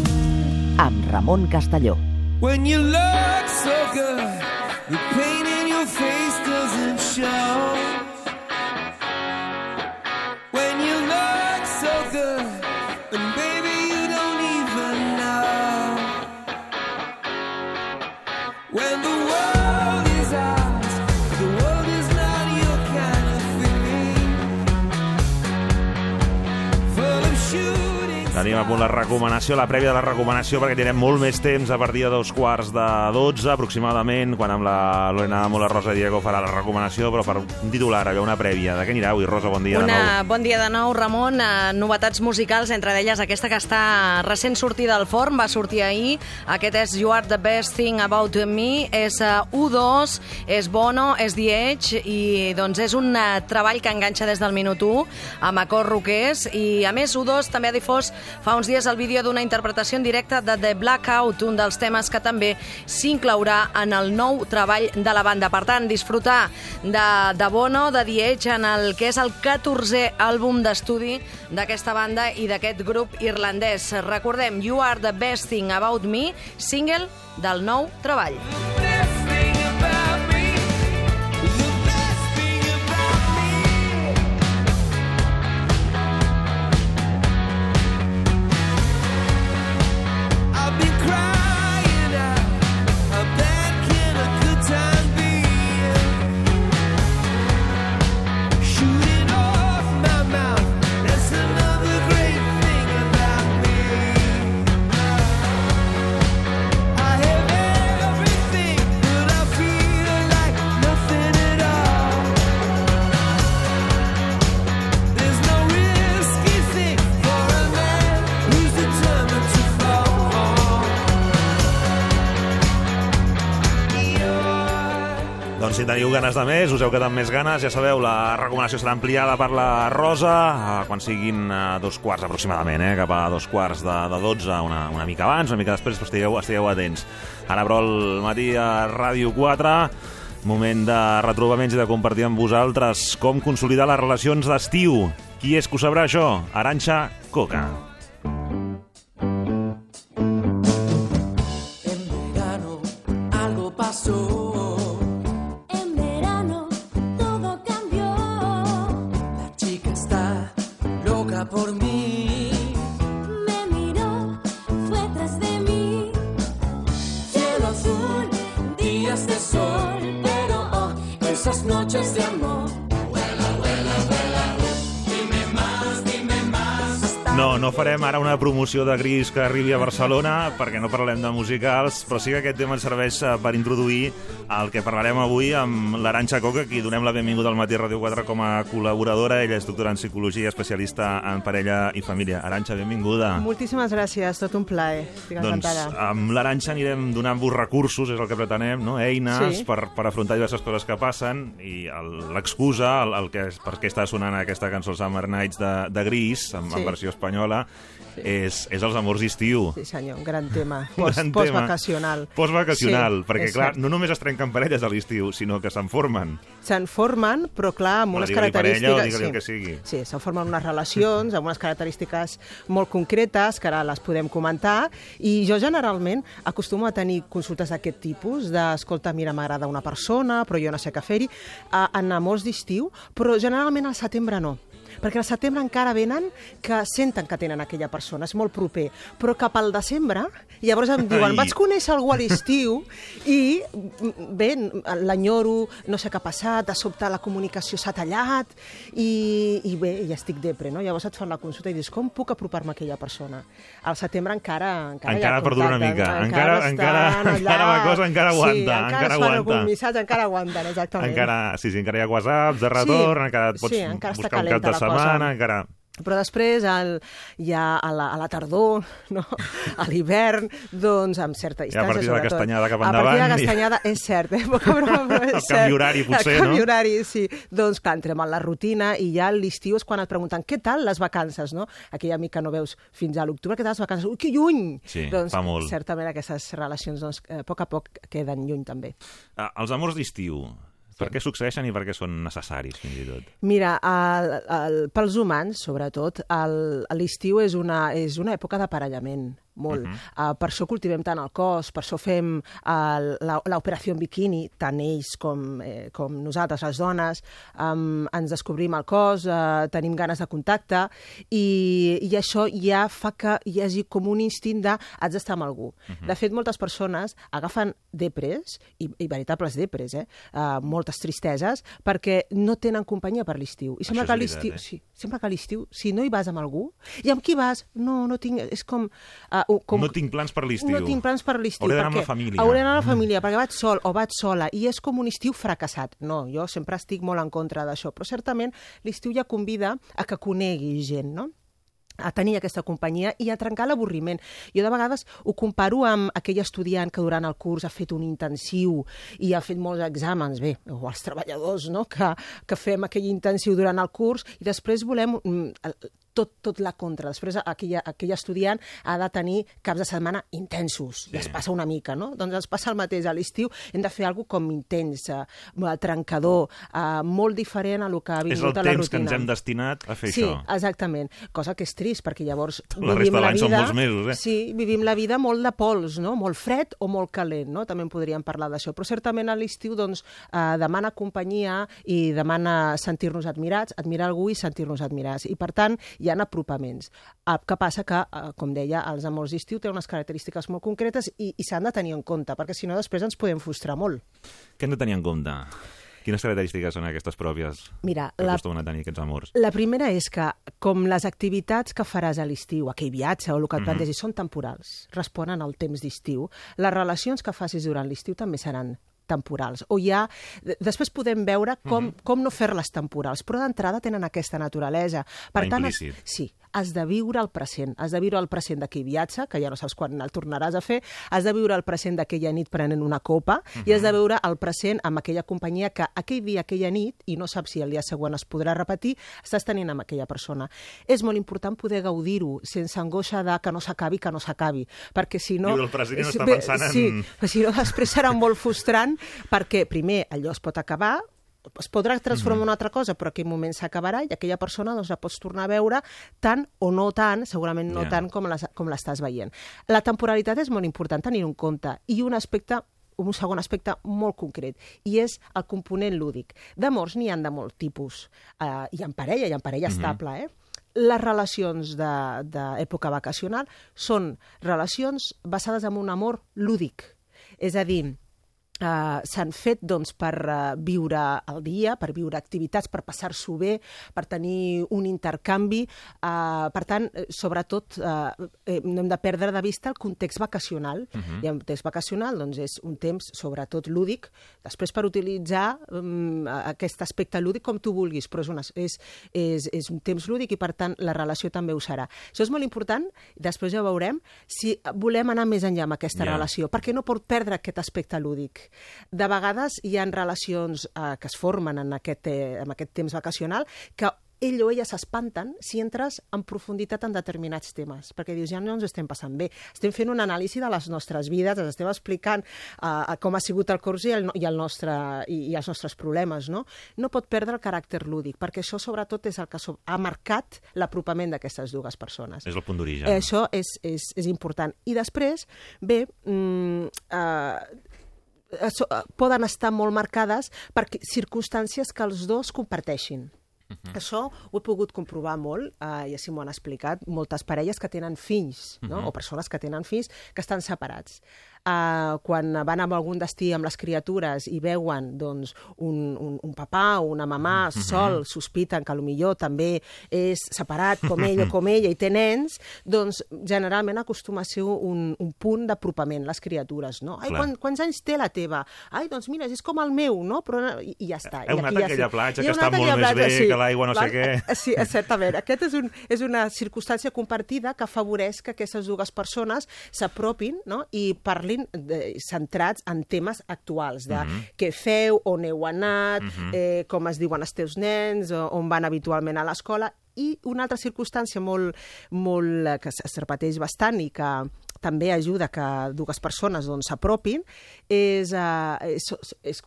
Amb Ramon Castelló. When you look so good, the pain in your face doesn't show. When the world Tenim a punt la recomanació, la prèvia de la recomanació, perquè tindrem molt més temps a partir de dos quarts de dotze, aproximadament, quan amb la Lorena Mola Rosa Diego farà la recomanació, però per un titular, a una prèvia. De què anirà avui, Rosa? Bon dia una, de nou. Bon dia de nou, Ramon. Uh, novetats musicals, entre d'elles aquesta que està recent sortida del forn, va sortir ahir. Aquest és You Are The Best Thing About Me, és uh, U2, és Bono, és The Edge, i doncs és un uh, treball que enganxa des del minut 1, amb acords roquers, i a més U2 també ha difós fa uns dies el vídeo d'una interpretació en directe de The Blackout, un dels temes que també s'inclourà en el nou treball de la banda. Per tant, disfrutar de, de Bono, de Edge, en el que és el 14è àlbum d'estudi d'aquesta banda i d'aquest grup irlandès. Recordem, You Are The Best Thing About Me, single del nou treball. Si teniu ganes de més, us heu quedat més ganes, ja sabeu, la recomanació serà ampliada per la Rosa quan siguin dos quarts aproximadament, eh, cap a dos quarts de, de 12, una, una mica abans, una mica després, però estigueu, estigueu atents. Ara, però, el matí a Ràdio 4, moment de retrobaments i de compartir amb vosaltres com consolidar les relacions d'estiu. Qui és que ho sabrà això? Aranxa Coca. Promoció de Gris que arribi a Barcelona, perquè no parlem de musicals, però sí que aquest tema ens serveix eh, per introduir el que parlarem avui amb l'Aranxa Coca, qui donem la benvinguda al Matí Ràdio 4 com a col·laboradora. Ella és doctora en psicologia, especialista en parella i família. Aranxa, benvinguda. Moltíssimes gràcies, tot un plaer. Estic Doncs encantada. amb l'Aranxa anirem donant-vos recursos, és el que pretenem, no? eines Sí. per, per afrontar diverses coses que passen i l'excusa, el, el que, per què està sonant aquesta cançó Summer Nights de, de Gris, en, Sí. en versió espanyola, és, és els amors d'estiu. Sí, senyor, un gran tema. Post, gran tema. postvacacional. Postvacacional, Sí, perquè clar, cert. no només es trenquen parelles a l'estiu, sinó que se'n formen. Se'n formen, però clar, amb unes característiques... parella el que sigui. Sí, se'n formen unes relacions amb unes característiques molt concretes, que ara les podem comentar, i jo generalment acostumo a tenir consultes d'aquest tipus, d'escolta, mira, m'agrada una persona, però jo no sé què fer-hi, en amors d'estiu, però generalment al setembre no perquè al setembre encara venen que senten que tenen aquella persona, és molt proper, però cap al desembre, llavors em diuen, Ai. vaig conèixer algú a l'estiu i bé, l'enyoro, no sé què ha passat, de sobte la comunicació s'ha tallat i, i bé, ja estic depre, no? Llavors et fan la consulta i dius, com puc apropar-me a aquella persona? Al setembre encara encara, Encara perdura una mica, encara, encara- encara- encara la cosa encara aguanta, sí, encara, encara es fan algun missatge, encara aguanten, exactament. Encara, sí, sí, encara hi ha whatsapps de retorn, Sí, encara et pots sí, encara buscar un cap de. Setmana, encara... Però després, al, ja a la, a la tardor, no? a l'hivern, doncs amb certa I a distància, partir de la sobretot. castanyada cap A partir de la endavant, i- castanyada, és cert, eh? Poca broma, però és El cert. canvi horari, potser, El canvi no? horari, sí. Doncs clar, entrem en la rutina i ja l'estiu és quan et pregunten què tal les vacances, no? Aquell amic que no veus fins a l'octubre, què tal les vacances? Ui, que lluny! Sí, doncs, fa molt. certament aquestes relacions, doncs, eh, a poc a poc queden lluny també. Ah, els amors d'estiu, per què succeeixen i per què són necessaris, fins i tot? Mira, el, el, pels humans, sobretot, l'estiu és, una, és una època d'aparellament, molt. Mhm. uh, per això cultivem tant el cos, per això fem uh, l'operació en biquini, tant ells com, eh, com nosaltres, les dones, um, ens descobrim el cos, uh, tenim ganes de contacte, i, i això ja fa que hi hagi com un instint de haig d'estar amb algú. Mhm. De fet, moltes persones agafen depres, i, i veritables depres, eh? uh, moltes tristeses, perquè no tenen companyia per l'estiu. I sembla que l'estiu, eh? sí, sembla que a l'estiu, si no hi vas amb algú, i amb qui vas? No, no tinc... És com... Uh, uh, com No tinc plans per l'estiu. No tinc plans per l'estiu. Hauré d'anar amb la família. Hauré d'anar amb la família, perquè vaig sol o vaig sola, i és com un estiu fracassat. No, jo sempre estic molt en contra d'això, però certament l'estiu ja convida a que coneguis gent, no? a tenir aquesta companyia i a trencar l'avorriment. Jo de vegades ho comparo amb aquell estudiant que durant el curs ha fet un intensiu i ha fet molts exàmens, bé, o els treballadors, no?, que, que fem aquell intensiu durant el curs i després volem mm, tot, tot la contra. Després aquell, aquell estudiant ha de tenir caps de setmana intensos i es passa una mica, no? Doncs ens passa el mateix. A l'estiu hem de fer alguna com intens, eh, trencador, eh, molt diferent a lo que ha És vingut el a la temps rutina. que ens hem destinat a fer sí, això. exactament. Cosa que és trist, perquè llavors La resta de l'any són molts mesos, eh? Sí, vivim la vida molt de pols, no? Molt fred o molt calent, no? També en podríem parlar d'això. Però certament a l'estiu, doncs, eh, demana companyia i demana sentir-nos admirats, admirar algú i sentir-nos admirats. I, per tant, hi ha apropaments. Eh, què passa? Que, eh, com deia, els amors d'estiu tenen unes característiques molt concretes i, i s'han de tenir en compte, perquè si no després ens podem frustrar molt. Què hem de tenir en compte? Quines característiques són aquestes pròpies Mira, que la, acostumen a tenir aquests amors? La primera és que, com les activitats que faràs a l'estiu, aquell viatge o el que et plantegis, són temporals, responen al temps d'estiu, les relacions que facis durant l'estiu també seran temporals. O ja, de- després podem veure com, Mhm. com no fer-les temporals, però d'entrada tenen aquesta naturalesa. Per Va tant, implícit. sí, has de viure el present. Has de viure el present d'aquell viatge, que ja no saps quan el tornaràs a fer, has de viure el present d'aquella nit prenent una copa, i has de veure el present amb aquella companyia que aquell dia, aquella nit, i no saps si el dia següent es podrà repetir, estàs tenint amb aquella persona. És molt important poder gaudir-ho sense angoixa de que no s'acabi, que no s'acabi, perquè si no... Viure el present i no bé, pensant en- Sí, si no després serà molt frustrant, perquè primer allò es pot acabar, es podrà transformar en una altra cosa, però aquell moment s'acabarà i aquella persona doncs, la pots tornar a veure tant o no tant, segurament no Ja. tant com les- com l'estàs veient. La temporalitat és molt important tenir en compte i un aspecte un segon aspecte molt concret, i és el component lúdic. D'amors n'hi han de molt tipus. Uh, hi ha en parella, ha en parella Mhm. estable, eh? Les relacions d'època vacacional són relacions basades en un amor lúdic. És a dir, Uh, s'han fet doncs, per uh, viure el dia, per viure activitats, per passar-s'ho bé, per tenir un intercanvi. Uh, per tant, sobretot, uh, no hem de perdre de vista el context vacacional. Uh -huh. I el context vacacional doncs, és un temps, sobretot, lúdic, després per utilitzar um, aquest aspecte lúdic com tu vulguis, però és, una, és, és, és un temps lúdic i, per tant, la relació també ho serà. Això és molt important, després ja veurem si volem anar més enllà amb aquesta Ja. relació, perquè no pot perdre aquest aspecte lúdic. De vegades hi ha relacions eh, que es formen en aquest, eh, en aquest temps vacacional que ell o ella s'espanten si entres en profunditat en determinats temes, perquè dius, ja no ens estem passant bé, estem fent una anàlisi de les nostres vides, ens estem explicant uh, com ha sigut el curs i, el, i, el nostre, i, i els nostres problemes, no? No pot perdre el caràcter lúdic, perquè això sobretot és el que so ha marcat l'apropament d'aquestes dues persones. És el punt d'origen. Eh, Això és, és, és important. I després, bé, mm, eh, això, eh, poden estar molt marcades per circumstàncies que els dos comparteixin. Mhm. Això ho he pogut comprovar molt, eh, i així m'ho han explicat, moltes parelles que tenen fills, no? Mhm. o persones que tenen fills que estan separats. Uh, quan van a algun destí amb les criatures i veuen doncs, un, un, un papà o una mamà Mhm. sol, sospiten que millor també és separat com ell o com ella i té nens, doncs generalment acostuma a ser un, un punt d'apropament les criatures, no? Ai, Clar. quan, quants anys té la teva? Ai, doncs mira, és com el meu, no? Però, i, i ja està. Heu anat a ja aquella sí. platja que està molt més platja, bé, que l'aigua no sé què. Eh, Sí, certament. Aquest és, un, és una circumstància compartida que afavoreix que aquestes dues persones s'apropin no? i parlin de, centrats en temes actuals, de Mhm. què feu, on heu anat, Mhm. eh, com es diuen els teus nens, o- on van habitualment a l'escola, i una altra circumstància molt, molt, eh, que es es repeteix bastant i que també ajuda que dues persones doncs, s'apropin, és, uh, és, és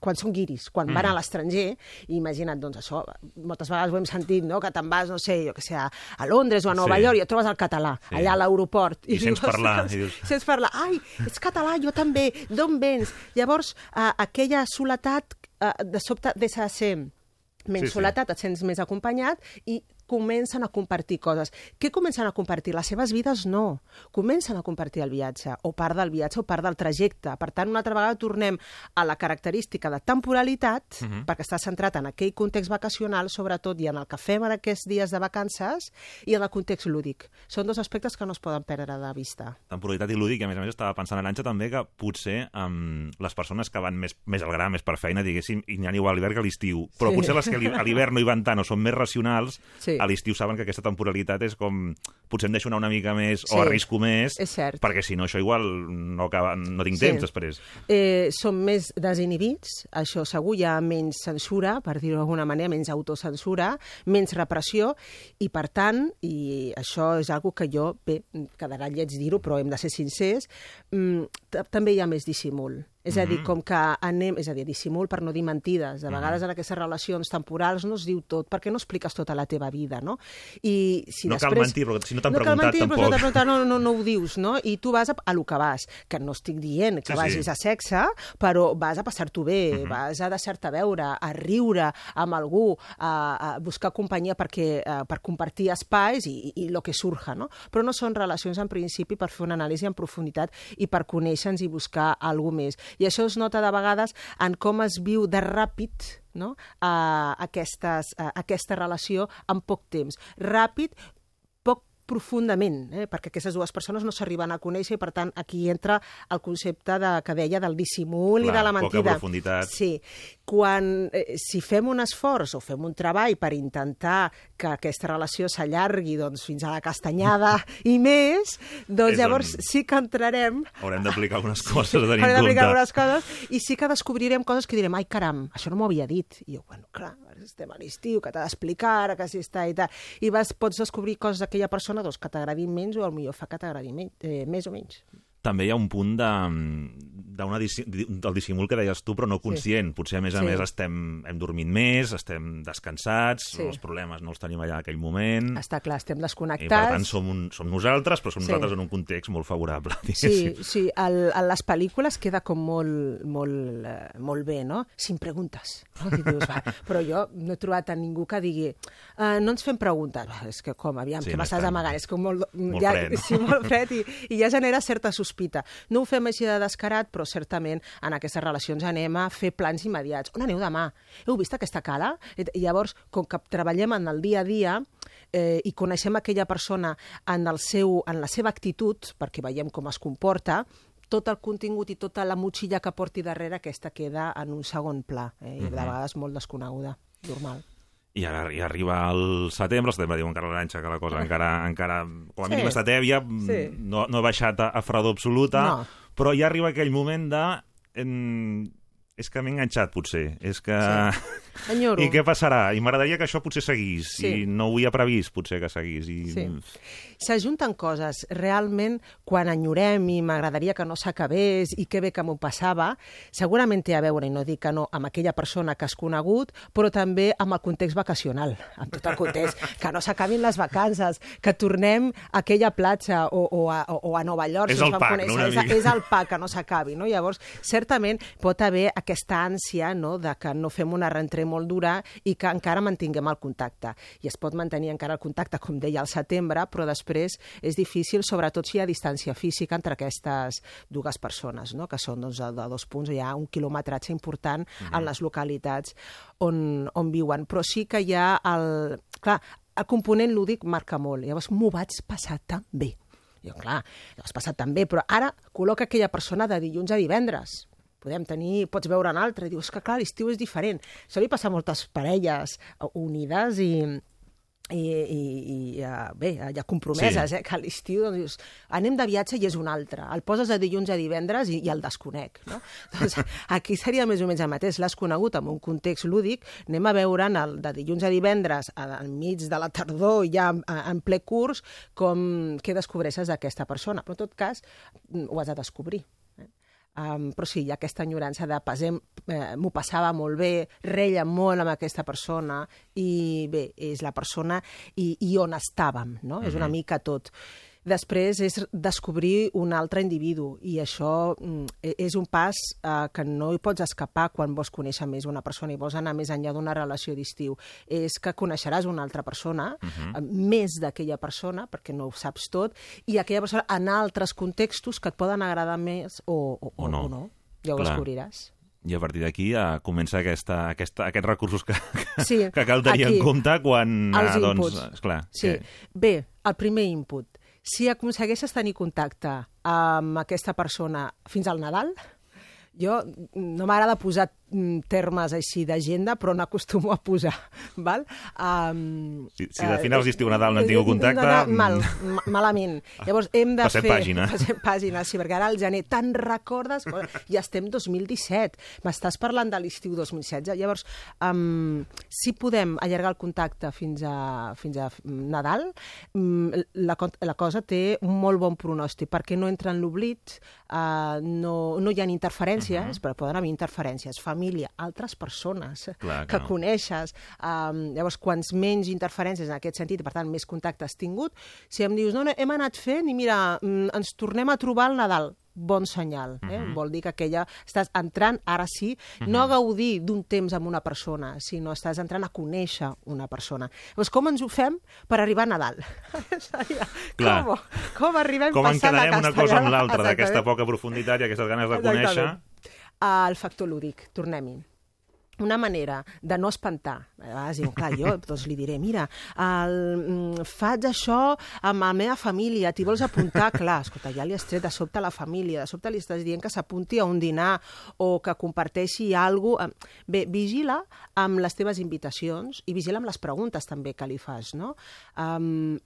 quan són guiris, quan Mm. van a l'estranger, i imagina't, doncs això, moltes vegades ho hem sentit, no?, que te'n vas, no sé, jo que sé, a, a Londres o a Nova Sí. York i et trobes el català, Sí. allà a l'aeroport. I sents parlar, i dius- Sents parlar, ai, ets català, jo també, d'on vens? Llavors, uh, aquella soledat uh, de sobte deixa de ser menys Sí, sí, sí. soledat, et sents més acompanyat i comencen a compartir coses. Què comencen a compartir? Les seves vides no. Comencen a compartir el viatge, o part del viatge o part del trajecte. Per tant, una altra vegada tornem a la característica de temporalitat, Mhm. perquè està centrat en aquell context vacacional, sobretot, i en el que fem en aquests dies de vacances, i en el context lúdic. Són dos aspectes que no es poden perdre de vista. temporalitat i lúdic, i a més a més estava pensant, Aranxa, també que potser um, les persones que van més, més al gra, més per feina, diguéssim, i n'hi ha igual a l'hivern que a l'estiu, però Sí. potser les que a l'hivern no hi van tant o són més racionals, Sí. A l'estiu saben que aquesta temporalitat és com... Potser em deixo anar una mica més Sí. o arrisco més, És cert. perquè si no això igual no, acaba, no tinc Sí. temps després. Eh, som més desinhibits, això segur, hi ha menys censura, per dir-ho d'alguna manera, menys autocensura, menys repressió, i per tant, i això és algo que jo, bé, quedarà lleig dir-ho, però hem de ser sincers, mm, també hi ha més dissimul. És a dir, Mhm. com que anem... És a dir, dissimul per no dir mentides. De vegades en aquestes relacions temporals no es diu tot, perquè no expliques tota la teva vida, no? I si No cal després... mentir, però si no t'han no cal preguntat, mentir, però si no tampoc. t'han preguntat, no, no, no ho dius, no? I tu vas a, a lo que vas, que no estic dient que Sí, sí. vagis a sexe, però vas a passar-t'ho bé, Mhm. vas a deixar-te veure, a riure amb algú, a, a buscar companyia perquè, uh, per compartir espais i, i, i lo que surja, no? Però no són relacions en principi per fer una anàlisi en profunditat i per conèixer-nos i buscar alguna més. I això es nota de vegades en com es viu de ràpid no? a, aquestes, a aquesta relació en poc temps. Ràpid, profundament, eh? perquè aquestes dues persones no s'arriben a conèixer i, per tant, aquí entra el concepte de, que deia del dissimul i Clar, de la poca mentida. profunditat. Sí. Quan, eh, si fem un esforç o fem un treball per intentar que aquesta relació s'allargui doncs, fins a la castanyada i més, doncs És llavors on- sí que entrarem Haurem d'aplicar algunes coses a tenir Haurem d'aplicar algunes coses i sí que descobrirem coses que direm, ai caram, això no m'ho havia dit. I jo, bueno, clar, estem a l'estiu, que t'ha d'explicar, que si està i tal. I vas, pots descobrir coses d'aquella persona doncs, que t'agradin menys o millor fa que t'agradi eh, més o menys. També hi ha un punt de, d'una dissi- del dissimul que deies tu, però no conscient. Potser, a més a Sí. més, estem, hem dormit més, estem descansats, Sí. els problemes no els tenim allà en aquell moment, Està clar, estem i per desconnectats. tant som, un, som nosaltres, però som Sí. nosaltres en un context molt favorable. Sí, sí, el, a les pel·lícules queda com molt, molt, eh, molt bé, no? Sin preguntes. No? Dius, va, però jo no he trobat a ningú que digui uh, no ens fem preguntes. Va, és que com, aviam, Sí, sí, què no m'estàs amagant? És com molt, molt ja, fred. Sí, molt fred i, i ja genera certa sospita. No ho fem així de descarat, però certament en aquestes relacions anem a fer plans immediats. On aneu demà? Heu vist aquesta cala? I llavors, com que treballem en el dia a dia eh, i coneixem aquella persona en, el seu, en la seva actitud, perquè veiem com es comporta, tot el contingut i tota la motxilla que porti darrere, aquesta queda en un segon pla, eh, i de Mhm. vegades molt desconeguda, normal. I ara i arriba el setembre, el setembre diu encara l'Aranxa que la cosa encara, encara com a Sí. mínim està tèbia, Sí. no, no ha baixat a, a fredor absoluta, No. però ja arriba aquell moment de... En... És que m'he enganxat, potser. És que... Sí. Enyoro. I què passarà? I m'agradaria que això potser seguís. Sí. I no ho havia previst, potser, que seguís. I... Sí. S'ajunten coses. Realment, quan enyorem i m'agradaria que no s'acabés i que bé que m'ho passava, segurament té a veure, i no dic que no, amb aquella persona que has conegut, però també amb el context vacacional, amb tot el context, que no s'acabin les vacances, que tornem a aquella platja o, o, a, o a Nova York, És si el pack, no, és, és el pa que no s'acabi, no? Llavors, certament pot haver aquesta ànsia no? de que no fem una rentrée molt dura i que encara mantinguem el contacte. I es pot mantenir encara el contacte, com deia, al setembre, però després és difícil, sobretot si hi ha distància física entre aquestes dues persones, no? que són doncs, de, dos punts, hi ha un quilometratge important Mhm. en les localitats on, on viuen. Però sí que hi ha el... Clar, el component lúdic marca molt. Llavors, m'ho vaig passar tan bé. Jo, clar, l'has passat tan bé, però ara col·loca aquella persona de dilluns a divendres. Podem tenir, pots veure un altre, dius que clar, l'estiu és diferent. Això li passa a moltes parelles unides i, i, i, i bé, ja compromeses, Sí. eh, que a l'estiu doncs, dius, anem de viatge i és un altre. El poses de dilluns a divendres i, i el desconec. No? doncs aquí seria més o menys el mateix. L'has conegut en un context lúdic, anem a veure en el, de dilluns a divendres, a- enmig de la tardor, ja en, en ple curs, com, què descobreixes d'aquesta persona. Però en tot cas, mm, ho has de descobrir. Um, però sí, hi ha aquesta enyorança de pasem, eh, m'ho passava molt bé, reia molt amb aquesta persona i bé, és la persona i, i on estàvem, no? És una Mhm. mica tot. Després és descobrir un altre individu i això mm, e- és un pas eh, que no hi pots escapar quan vols conèixer més una persona i vols anar més enllà d'una relació d'estiu. És que coneixeràs una altra persona, Mhm. eh, més d'aquella persona, perquè no ho saps tot, i aquella persona en altres contextos que et poden agradar més o, o, O no. o no. Ja ho Clar. descobriràs. I a partir d'aquí ja comença aquesta, aquesta, aquests recursos que, Sí, que cal tenir aquí. en compte quan... Els eh, doncs, inputs. esclar, Sí. que- Bé, el primer input. Si aconsegueixes tenir contacte amb aquesta persona fins al Nadal, jo no m'agrada posar termes així d'agenda, però n'acostumo a posar, val? Um, Si- si de finals d'estiu a Nadal no han tingut contacte, No, no, mm. mal, ma- malament. Llavors hem de Passem fer... pàgina. Passem pàgina, sí, perquè ara al gener te'n recordes? Ja estem 2017, m'estàs parlant de l'estiu 2016. Llavors, um, si podem allargar el contacte fins a, fins a Nadal, um, la, la cosa té un molt bon pronòstic, perquè no entra en l'oblit, uh, no, no hi ha interferències, però poden haver interferències, família, altres persones Clar que que no. coneixes. Um, llavors, quants menys interferències en aquest sentit, i per tant, més contacte has tingut, si em dius, no, no, hem anat fent i mira, mm, ens tornem a trobar al Nadal, bon senyal. Eh? Mhm. Vol dir que aquella estàs entrant, ara sí, no a gaudir d'un temps amb una persona, sinó estàs entrant a conèixer una persona. Llavors, com ens ho fem per arribar a Nadal? Clar. com, com arribem Com passant la encadenem una cosa amb castellana? l'altra, d'aquesta poca profunditat i aquestes ganes de Exactament. conèixer... El factor lúdic, tornem-hi. Una manera de no espantar. A vegades diuen, clar, jo doncs li diré, mira, el, mm, faig això amb la meva família, t'hi vols apuntar? Clar, escolta, ja li has tret de sobte a la família, de sobte li estàs dient que s'apunti a un dinar o que comparteixi alguna cosa. Bé, vigila amb les teves invitacions i vigila amb les preguntes també que li fas, no? Um,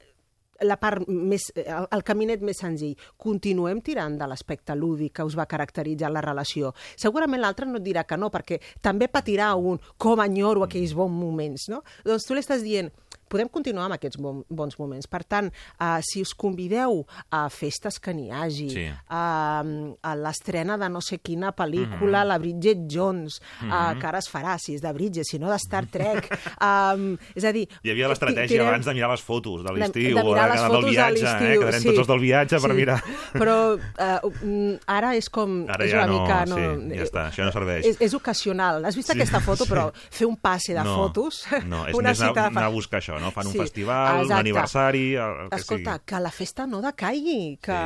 la part més, el, el caminet més senzill. Continuem tirant de l'aspecte lúdic que us va caracteritzar la relació. Segurament l'altre no et dirà que no, perquè també patirà un com enyoro aquells bons moments, no? Doncs tu li estàs dient, podem continuar amb aquests bon, bons moments. Per tant, uh, si us convideu a festes que n'hi hagi, Sí. a, a l'estrena de no sé quina pel·lícula, Mhm. la Bridget Jones, uh, Mhm. que ara es farà, si és de Bridget, si no de Star Trek, um, és a dir... Hi havia l'estratègia tirem- abans de mirar les fotos de de- l'estiu, de mirar o les del fotos de viatge, eh? quedarem sí. tots els del viatge per Sí. mirar... Però uh, ara és com... Ara és ja una no, mica, no, eh, sí, ja està, això no serveix. És, és ocasional. Has vist Sí, aquesta foto, sí. però fer un passe de no, fotos... No, és una més anar, de anar a buscar això, no? Fan un Sí, festival, un exacte. aniversari, el, el que Escolta, sigui. que la festa no decaigui, que,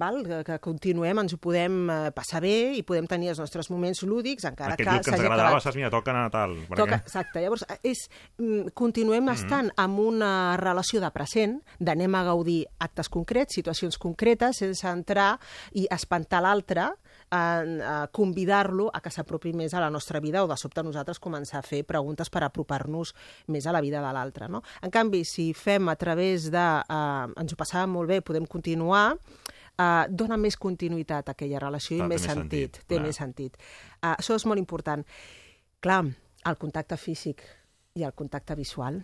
val, que, que continuem, ens ho podem eh, passar bé i podem tenir els nostres moments lúdics, encara Aquest que grup que ens agradava, acabat. saps, mira, toquen a Natal. Toca, exacte, llavors és, mm, continuem estant amb una relació de present, d'anem a gaudir actes concrets, situacions concretes, sense entrar i espantar l'altre, en, a convidar-lo a que s'apropi més a la nostra vida o de sobte nosaltres començar a fer preguntes per apropar-nos més a la vida de l'altre. No? En canvi, si fem a través de... Eh, ens ho passàvem molt bé, podem continuar, eh, dona més continuïtat a aquella relació Clar, i més sentit. sentit, té clar. més sentit. Uh, això és molt important. Clar, el contacte físic i el contacte visual.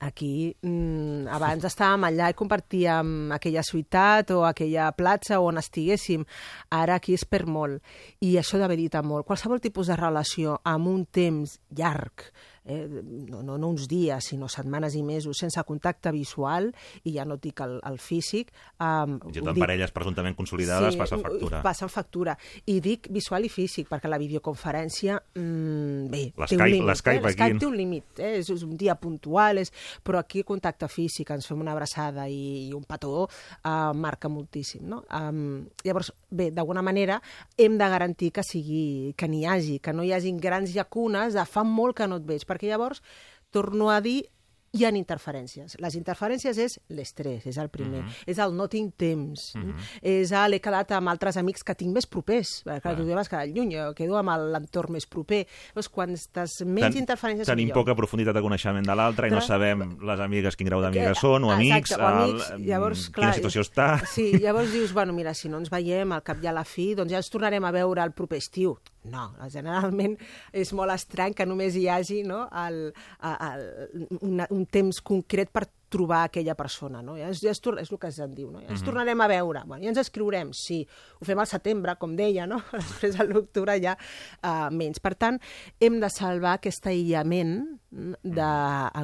Aquí, mm, abans estàvem allà i compartíem aquella ciutat o aquella platja on estiguéssim. Ara aquí és per molt. I això debilita molt. Qualsevol tipus de relació amb un temps llarg, eh, no, no, no uns dies, sinó setmanes i mesos, sense contacte visual, i ja no dic el, el físic... Um, Fins i tot en parelles presumptament consolidades passa factura. Passen factura. I dic visual i físic, perquè la videoconferència, mm, bé, té un límit. l'Skype eh? Aquí- té un límit, eh? és, és un dia puntual, és... però aquí contacte físic, ens fem una abraçada i, i un petó, uh, marca moltíssim. No? Um, llavors, bé, d'alguna manera hem de garantir que sigui que n'hi hagi, que no hi hagin grans llacunes de fa molt que no et veig, perquè llavors, torno a dir, hi ha interferències. Les interferències és l'estrès, és el primer. Mhm. És el no tinc temps. Mhm. És el he quedat amb altres amics que tinc més propers. Perquè clar, tu vas quedar lluny, jo quedo amb l'entorn més proper. Llavors, quantes menys Ten- interferències Tenim millor. poca profunditat de coneixement de l'altre i no sabem les amigues quin grau d'amigues són, o amics, Exacte, o amics. el- llavors, en clar, quina situació està. Sí, llavors dius, bueno, mira, si no ens veiem al cap i a la fi, doncs ja ens tornarem a veure el proper estiu. No, generalment és molt estrany que només hi hagi no, el, el, un, un temps concret per trobar aquella persona, no? Ja, es, ja es, tor- és el que se'n diu, no? Ja ens Mhm. tornarem a veure, bueno, ja ens escriurem, sí, ho fem al setembre, com deia, no? Després a l'octubre ja uh, menys. Per tant, hem de salvar aquest aïllament mm, de,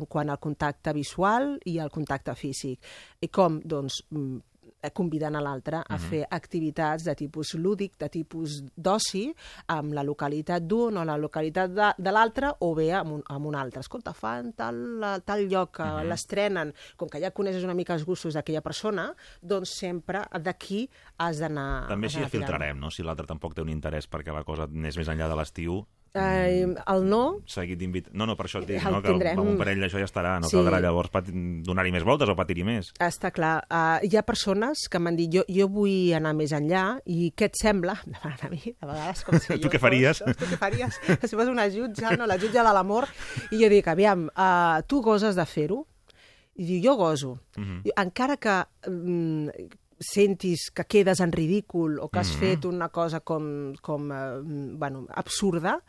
en quant al contacte visual i al contacte físic. I com? Doncs mm, convidant a l'altre a Mhm. fer activitats de tipus lúdic, de tipus d'oci, amb la localitat d'un o la localitat de, de l'altre, o bé amb un, amb un altre. Escolta, fan tal, tal lloc, que Mhm. l'estrenen, com que ja coneixes una mica els gustos d'aquella persona, doncs sempre d'aquí has d'anar... També tirant. filtrarem, no? Si l'altre tampoc té un interès perquè la cosa anés més enllà de l'estiu, Eh, el no, seguit d'invitar... No, no, per això et dic, no? Que tindrem. amb un parell això ja estarà. No Sí. caldrà llavors pat- donar-hi més voltes o patir-hi més. Està clar. Uh, hi ha persones que m'han dit jo, jo vull anar més enllà i què et sembla? Demanen a mi, de vegades com si Tu què faries? Fos, tu què faries? Si fos una jutja, no? la jutja de l'amor. I jo dic, aviam, uh, tu goses de fer-ho? I diu, jo goso. Mhm. I encara que mm, sentis que quedes en ridícul o que has Mhm. fet una cosa com, com eh, bueno, absurda,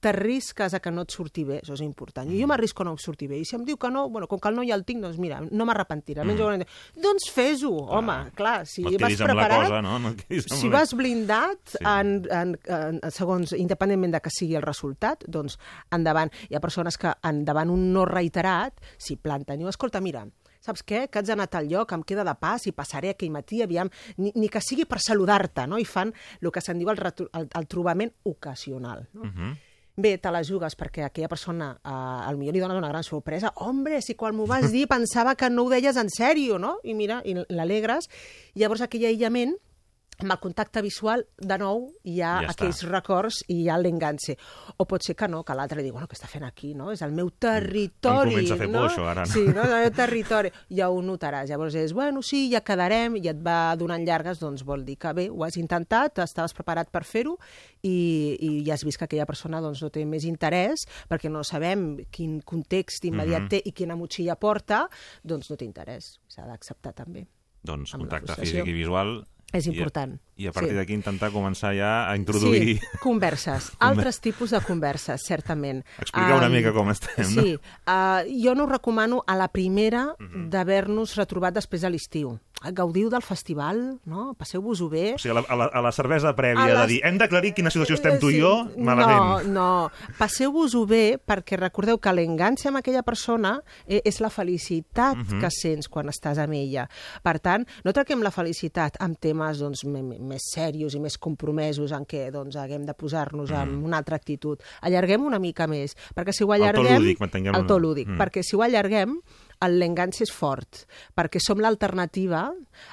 t'arrisques a que no et surti bé, això és important. I jo m'arrisco a no em surti bé. I si em diu que no, bueno, com que el no ja el tinc, doncs mira, no m'arrepentiré. Mm. mm. Doncs fes-ho, home, clar, si No vas preparat... cosa, no? No si vas blindat, Sí. en, en, en, segons, independentment de que sigui el resultat, doncs endavant. Hi ha persones que endavant un no reiterat s'hi planten. I escolta, mira, saps què? Que haig d'anar a tal lloc, em queda de pas i passaré aquell matí, aviam, ni, ni que sigui per saludar-te, no? I fan el que se'n diu el, el, el trobament ocasional. No? Mhm. Bé, te la jugues perquè aquella persona eh, al millor li dones una gran sorpresa. Hombre, si quan m'ho vas dir pensava que no ho deies en sèrio, no? I mira, i l'alegres. Llavors aquell aïllament amb el contacte visual, de nou, hi ha Ja ja està. aquells records i hi ha l'enganxe. O pot ser que no, que l'altre digui, bueno, què està fent aquí, no? És el meu territori, Em comença a fer no? por, això, ara, no? Sí, no? És el meu territori. Ja ho notaràs. Llavors és, bueno, sí, ja quedarem, i et va donant llargues, doncs vol dir que bé, ho has intentat, estaves preparat per fer-ho, i, i ja has vist que aquella persona doncs, no té més interès, perquè no sabem quin context immediat Mhm. té i quina motxilla porta, doncs no té interès. S'ha d'acceptar també. Doncs contacte físic i visual... És i a- important, I a partir sí. d'aquí intentar començar ja a introduir... Sí, converses. Altres tipus de converses, certament. Explica una Am, mica com estem, no? Sí. Uh, jo no ho recomano a la primera Mhm. d'haver-nos retrobat després de l'estiu. Gaudiu del festival, no? Passeu-vos-ho bé. O sigui, a la, a la, a la cervesa prèvia A de les- dir hem d'aclarir quina situació estem tu i jo, No, malament. no. Passeu-vos-ho bé perquè recordeu que l'enganxa amb aquella persona eh, és la felicitat Mhm. que sents quan estàs amb ella. Per tant, no traquem la felicitat amb temes doncs, més serios i més compromesos en què doncs, haguem de posar-nos en una altra actitud. Allarguem una mica més, perquè si ho El to allarguem... lúdic, El to lúdic, Mm. perquè si ho allarguem, l'enganx és fort, perquè som l'alternativa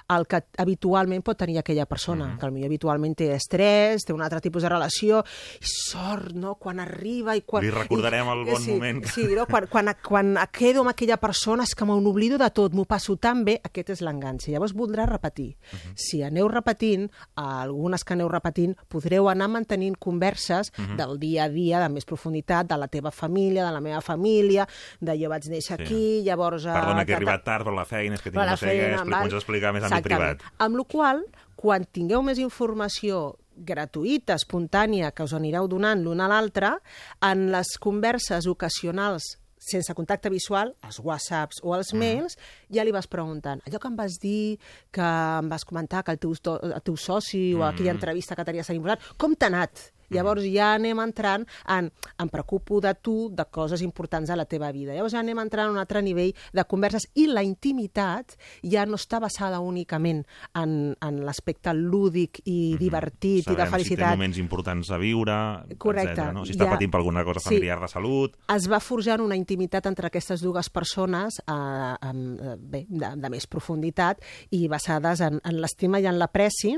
al que habitualment pot tenir aquella persona, Mm-hmm. que potser habitualment té estrès, té un altre tipus de relació, i sort, no?, quan arriba i quan... Li recordarem el bon sí, moment que- Sí, no? quan, quan, quan quedo amb aquella persona és que m'oblido de tot, m'ho passo tan bé, aquest és l'enganx. Llavors voldrà repetir. Mm-hmm. Si aneu repetint, algunes que aneu repetint, podreu anar mantenint converses Mm-hmm. Mhm. del dia a dia, de més profunditat, de la teva família, de la meva família, de jo vaig néixer Sí. aquí, llavors... eh, Perdona que he arribat tard, però la feina és que tinc la no sé què, feina, expli- val? m'ho has d'explicar més en àmbit privat. Amb la qual quan tingueu més informació gratuïta, espontània, que us anireu donant l'un a l'altre, en les converses ocasionals sense contacte visual, els whatsapps o els mails, ja li vas preguntant allò que em vas dir, que em vas comentar que el teu, el teu soci o aquella Mm. entrevista que tenies tan important, com t'ha anat? Llavors ja anem entrant en em preocupo de tu, de coses importants a la teva vida. Llavors ja anem entrant a un altre nivell de converses i la intimitat ja no està basada únicament en, en l'aspecte lúdic i divertit i de Sabem si té felicitat. moments importants a viure, Correcte. etcètera, no? Si està Ja- patint per alguna cosa Sí. familiar de salut... es va forjant una intimitat entre aquestes dues persones eh, amb, eh, bé, de, de més profunditat i basades en, en l'estima i en l'apreci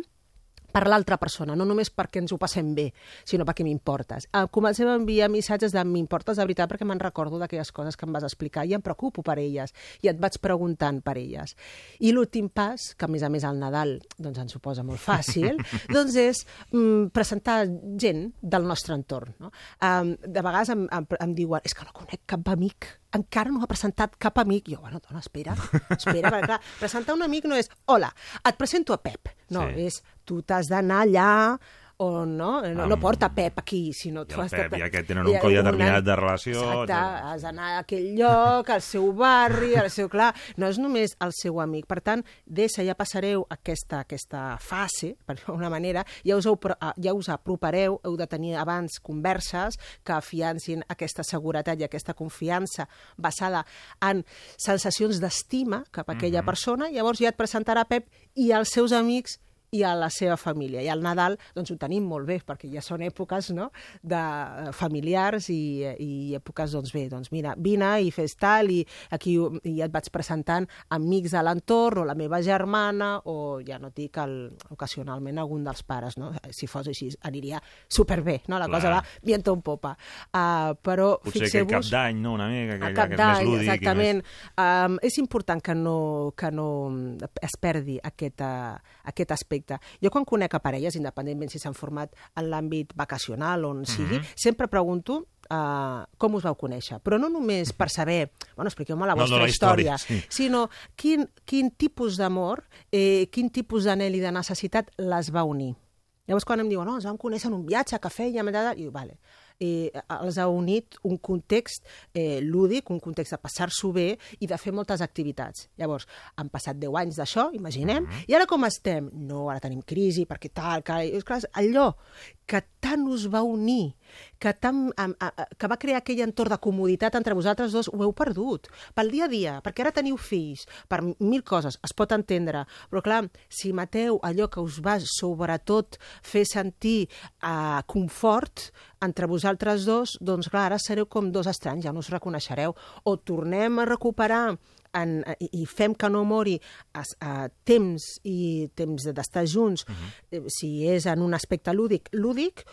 per l'altra persona, no només perquè ens ho passem bé, sinó perquè m'importes. Eh, comencem a enviar missatges de m'importes de veritat perquè me'n recordo d'aquelles coses que em vas explicar i em preocupo per elles i et vaig preguntant per elles. I l'últim pas, que a més a més al Nadal doncs ens ho posa molt fàcil, doncs és mm, presentar gent del nostre entorn. No? Um, de vegades em, em, em diuen és que no conec cap amic, encara no ha presentat cap amic. Jo, bueno, dona, espera, espera, perquè clar, presentar un amic no és hola, et presento a Pep. No, Sí. és tu t'has d'anar allà o no, no, no Amb- porta Pep aquí, sinó tu has Pep de... i aquest tenen un codi determinat de relació, Exacte, etcètera. has d'anar a aquell lloc, al seu barri, al seu... Clar, no és només el seu amic. Per tant, d'essa ja passareu aquesta, aquesta fase, per una manera, ja us, ah, ja us apropareu, heu de tenir abans converses que afiancin aquesta seguretat i aquesta confiança basada en sensacions d'estima cap a aquella Mhm. persona, llavors ja et presentarà Pep i els seus amics i a la seva família. I al Nadal doncs, ho tenim molt bé, perquè ja són èpoques no? de eh, familiars i, i èpoques, doncs bé, doncs mira, vine i fes tal, i aquí i ja et vaig presentant amics de l'entorn, o la meva germana, o ja no dic el, ocasionalment algun dels pares, no? Si fos així, aniria superbé, no? La Clar. cosa va viento en popa. Uh, però Potser aquell cap d'any, no?, una mica, A cap que és més d'any, lúdic. exactament. Més... Um, és important que no, que no es perdi aquest, uh, aquest aspecte. Jo quan conec a parelles, independentment si s'han format en l'àmbit vacacional o on sigui, Mhm. sempre pregunto uh, com us vau conèixer. Però no només per saber, bueno, expliqueu-me la No, no, vostra la història, història, sí. sinó quin, quin tipus d'amor, eh, quin tipus d'anel i de necessitat les va unir. Llavors, quan em diuen, no, ens vam conèixer en un viatge que fèiem, i dic, vale, eh, els ha unit un context eh, lúdic, un context de passar-s'ho bé i de fer moltes activitats. Llavors, han passat 10 anys d'això, imaginem, i ara com estem? No, ara tenim crisi, perquè tal, que... És clar, allò que tant us va unir, que, tant, a, a, a, que va crear aquell entorn de comoditat entre vosaltres dos, ho heu perdut. Pel dia a dia, perquè ara teniu fills, per mil coses, es pot entendre. Però clar, si mateu allò que us va sobretot fer sentir eh, confort entre vosaltres dos, doncs clar, ara sereu com dos estranys, ja no us reconeixereu. O tornem a recuperar en, i, fem que no mori es, a temps i temps d'estar junts, uh -huh. si és en un aspecte lúdic, lúdic,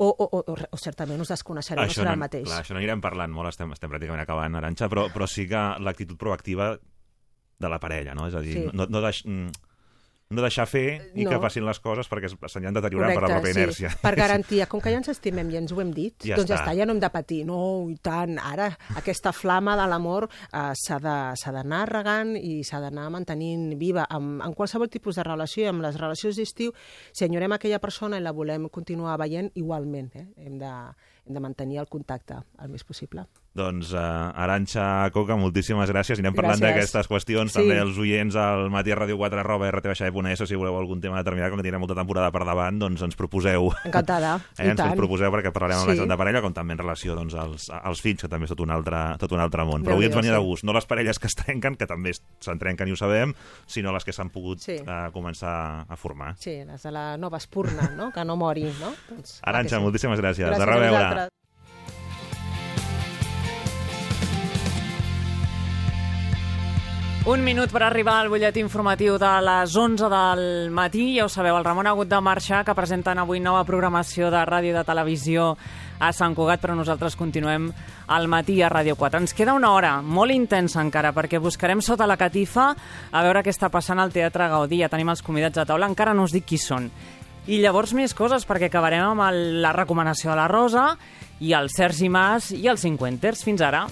o, o, o, o, o certament us desconeixereu, no serà el mateix. Clar, això n'anirem parlant molt, estem, estem pràcticament acabant, Aranxa, però, però sí que l'actitud proactiva de la parella, no? És a dir, Sí. no, no, deix, mm, no deixar fer i No. que passin les coses perquè s'aniran deteriorant per la pròpia sí. inèrcia. Per garantia, com que ja ens estimem i ens ho hem dit, Ja doncs ja està. està, ja no hem de patir. No, i tant, ara aquesta flama de l'amor eh, s'ha d'anar regant i s'ha d'anar mantenint viva amb, en qualsevol tipus de relació, i amb les relacions d'estiu, si enyorem aquella persona i la volem continuar veient, igualment, eh? hem de, de mantenir el contacte el més possible. Doncs uh, Aranxa Coca, moltíssimes gràcies. Anirem parlant d'aquestes qüestions. Sí. També els oients al matí a Radio 4 arroba rtbaixada.es si voleu algun tema determinat, com que tindrem molta temporada per davant, doncs ens proposeu. Encantada, Eh, ens tant. els proposeu perquè parlarem amb la Sí. gent de parella, com també en relació doncs, als, als fills, que també és tot un altre, tot un altre món. Però avui ens venia de sí. gust, no les parelles que es trenquen, que també se'n trenquen i ho sabem, sinó les que s'han pogut Sí. eh, començar a formar. Sí, les de la nova espurna, no? que no mori, no? Doncs, Aranxa, sí. moltíssimes gràcies. Gràcies de a reveure. Un minut per arribar al butlletí informatiu de les 11 del matí. Ja ho sabeu, el Ramon ha hagut de marxar, que presenten avui nova programació de ràdio i de televisió a Sant Cugat, però nosaltres continuem al matí a Ràdio 4. Ens queda una hora molt intensa encara, perquè buscarem sota la catifa a veure què està passant al Teatre Gaudí. Ja tenim els convidats a taula, encara no us dic qui són. I llavors més coses, perquè acabarem amb el, la recomanació de la Rosa i el Sergi Mas i els Cinquenters. Fins ara.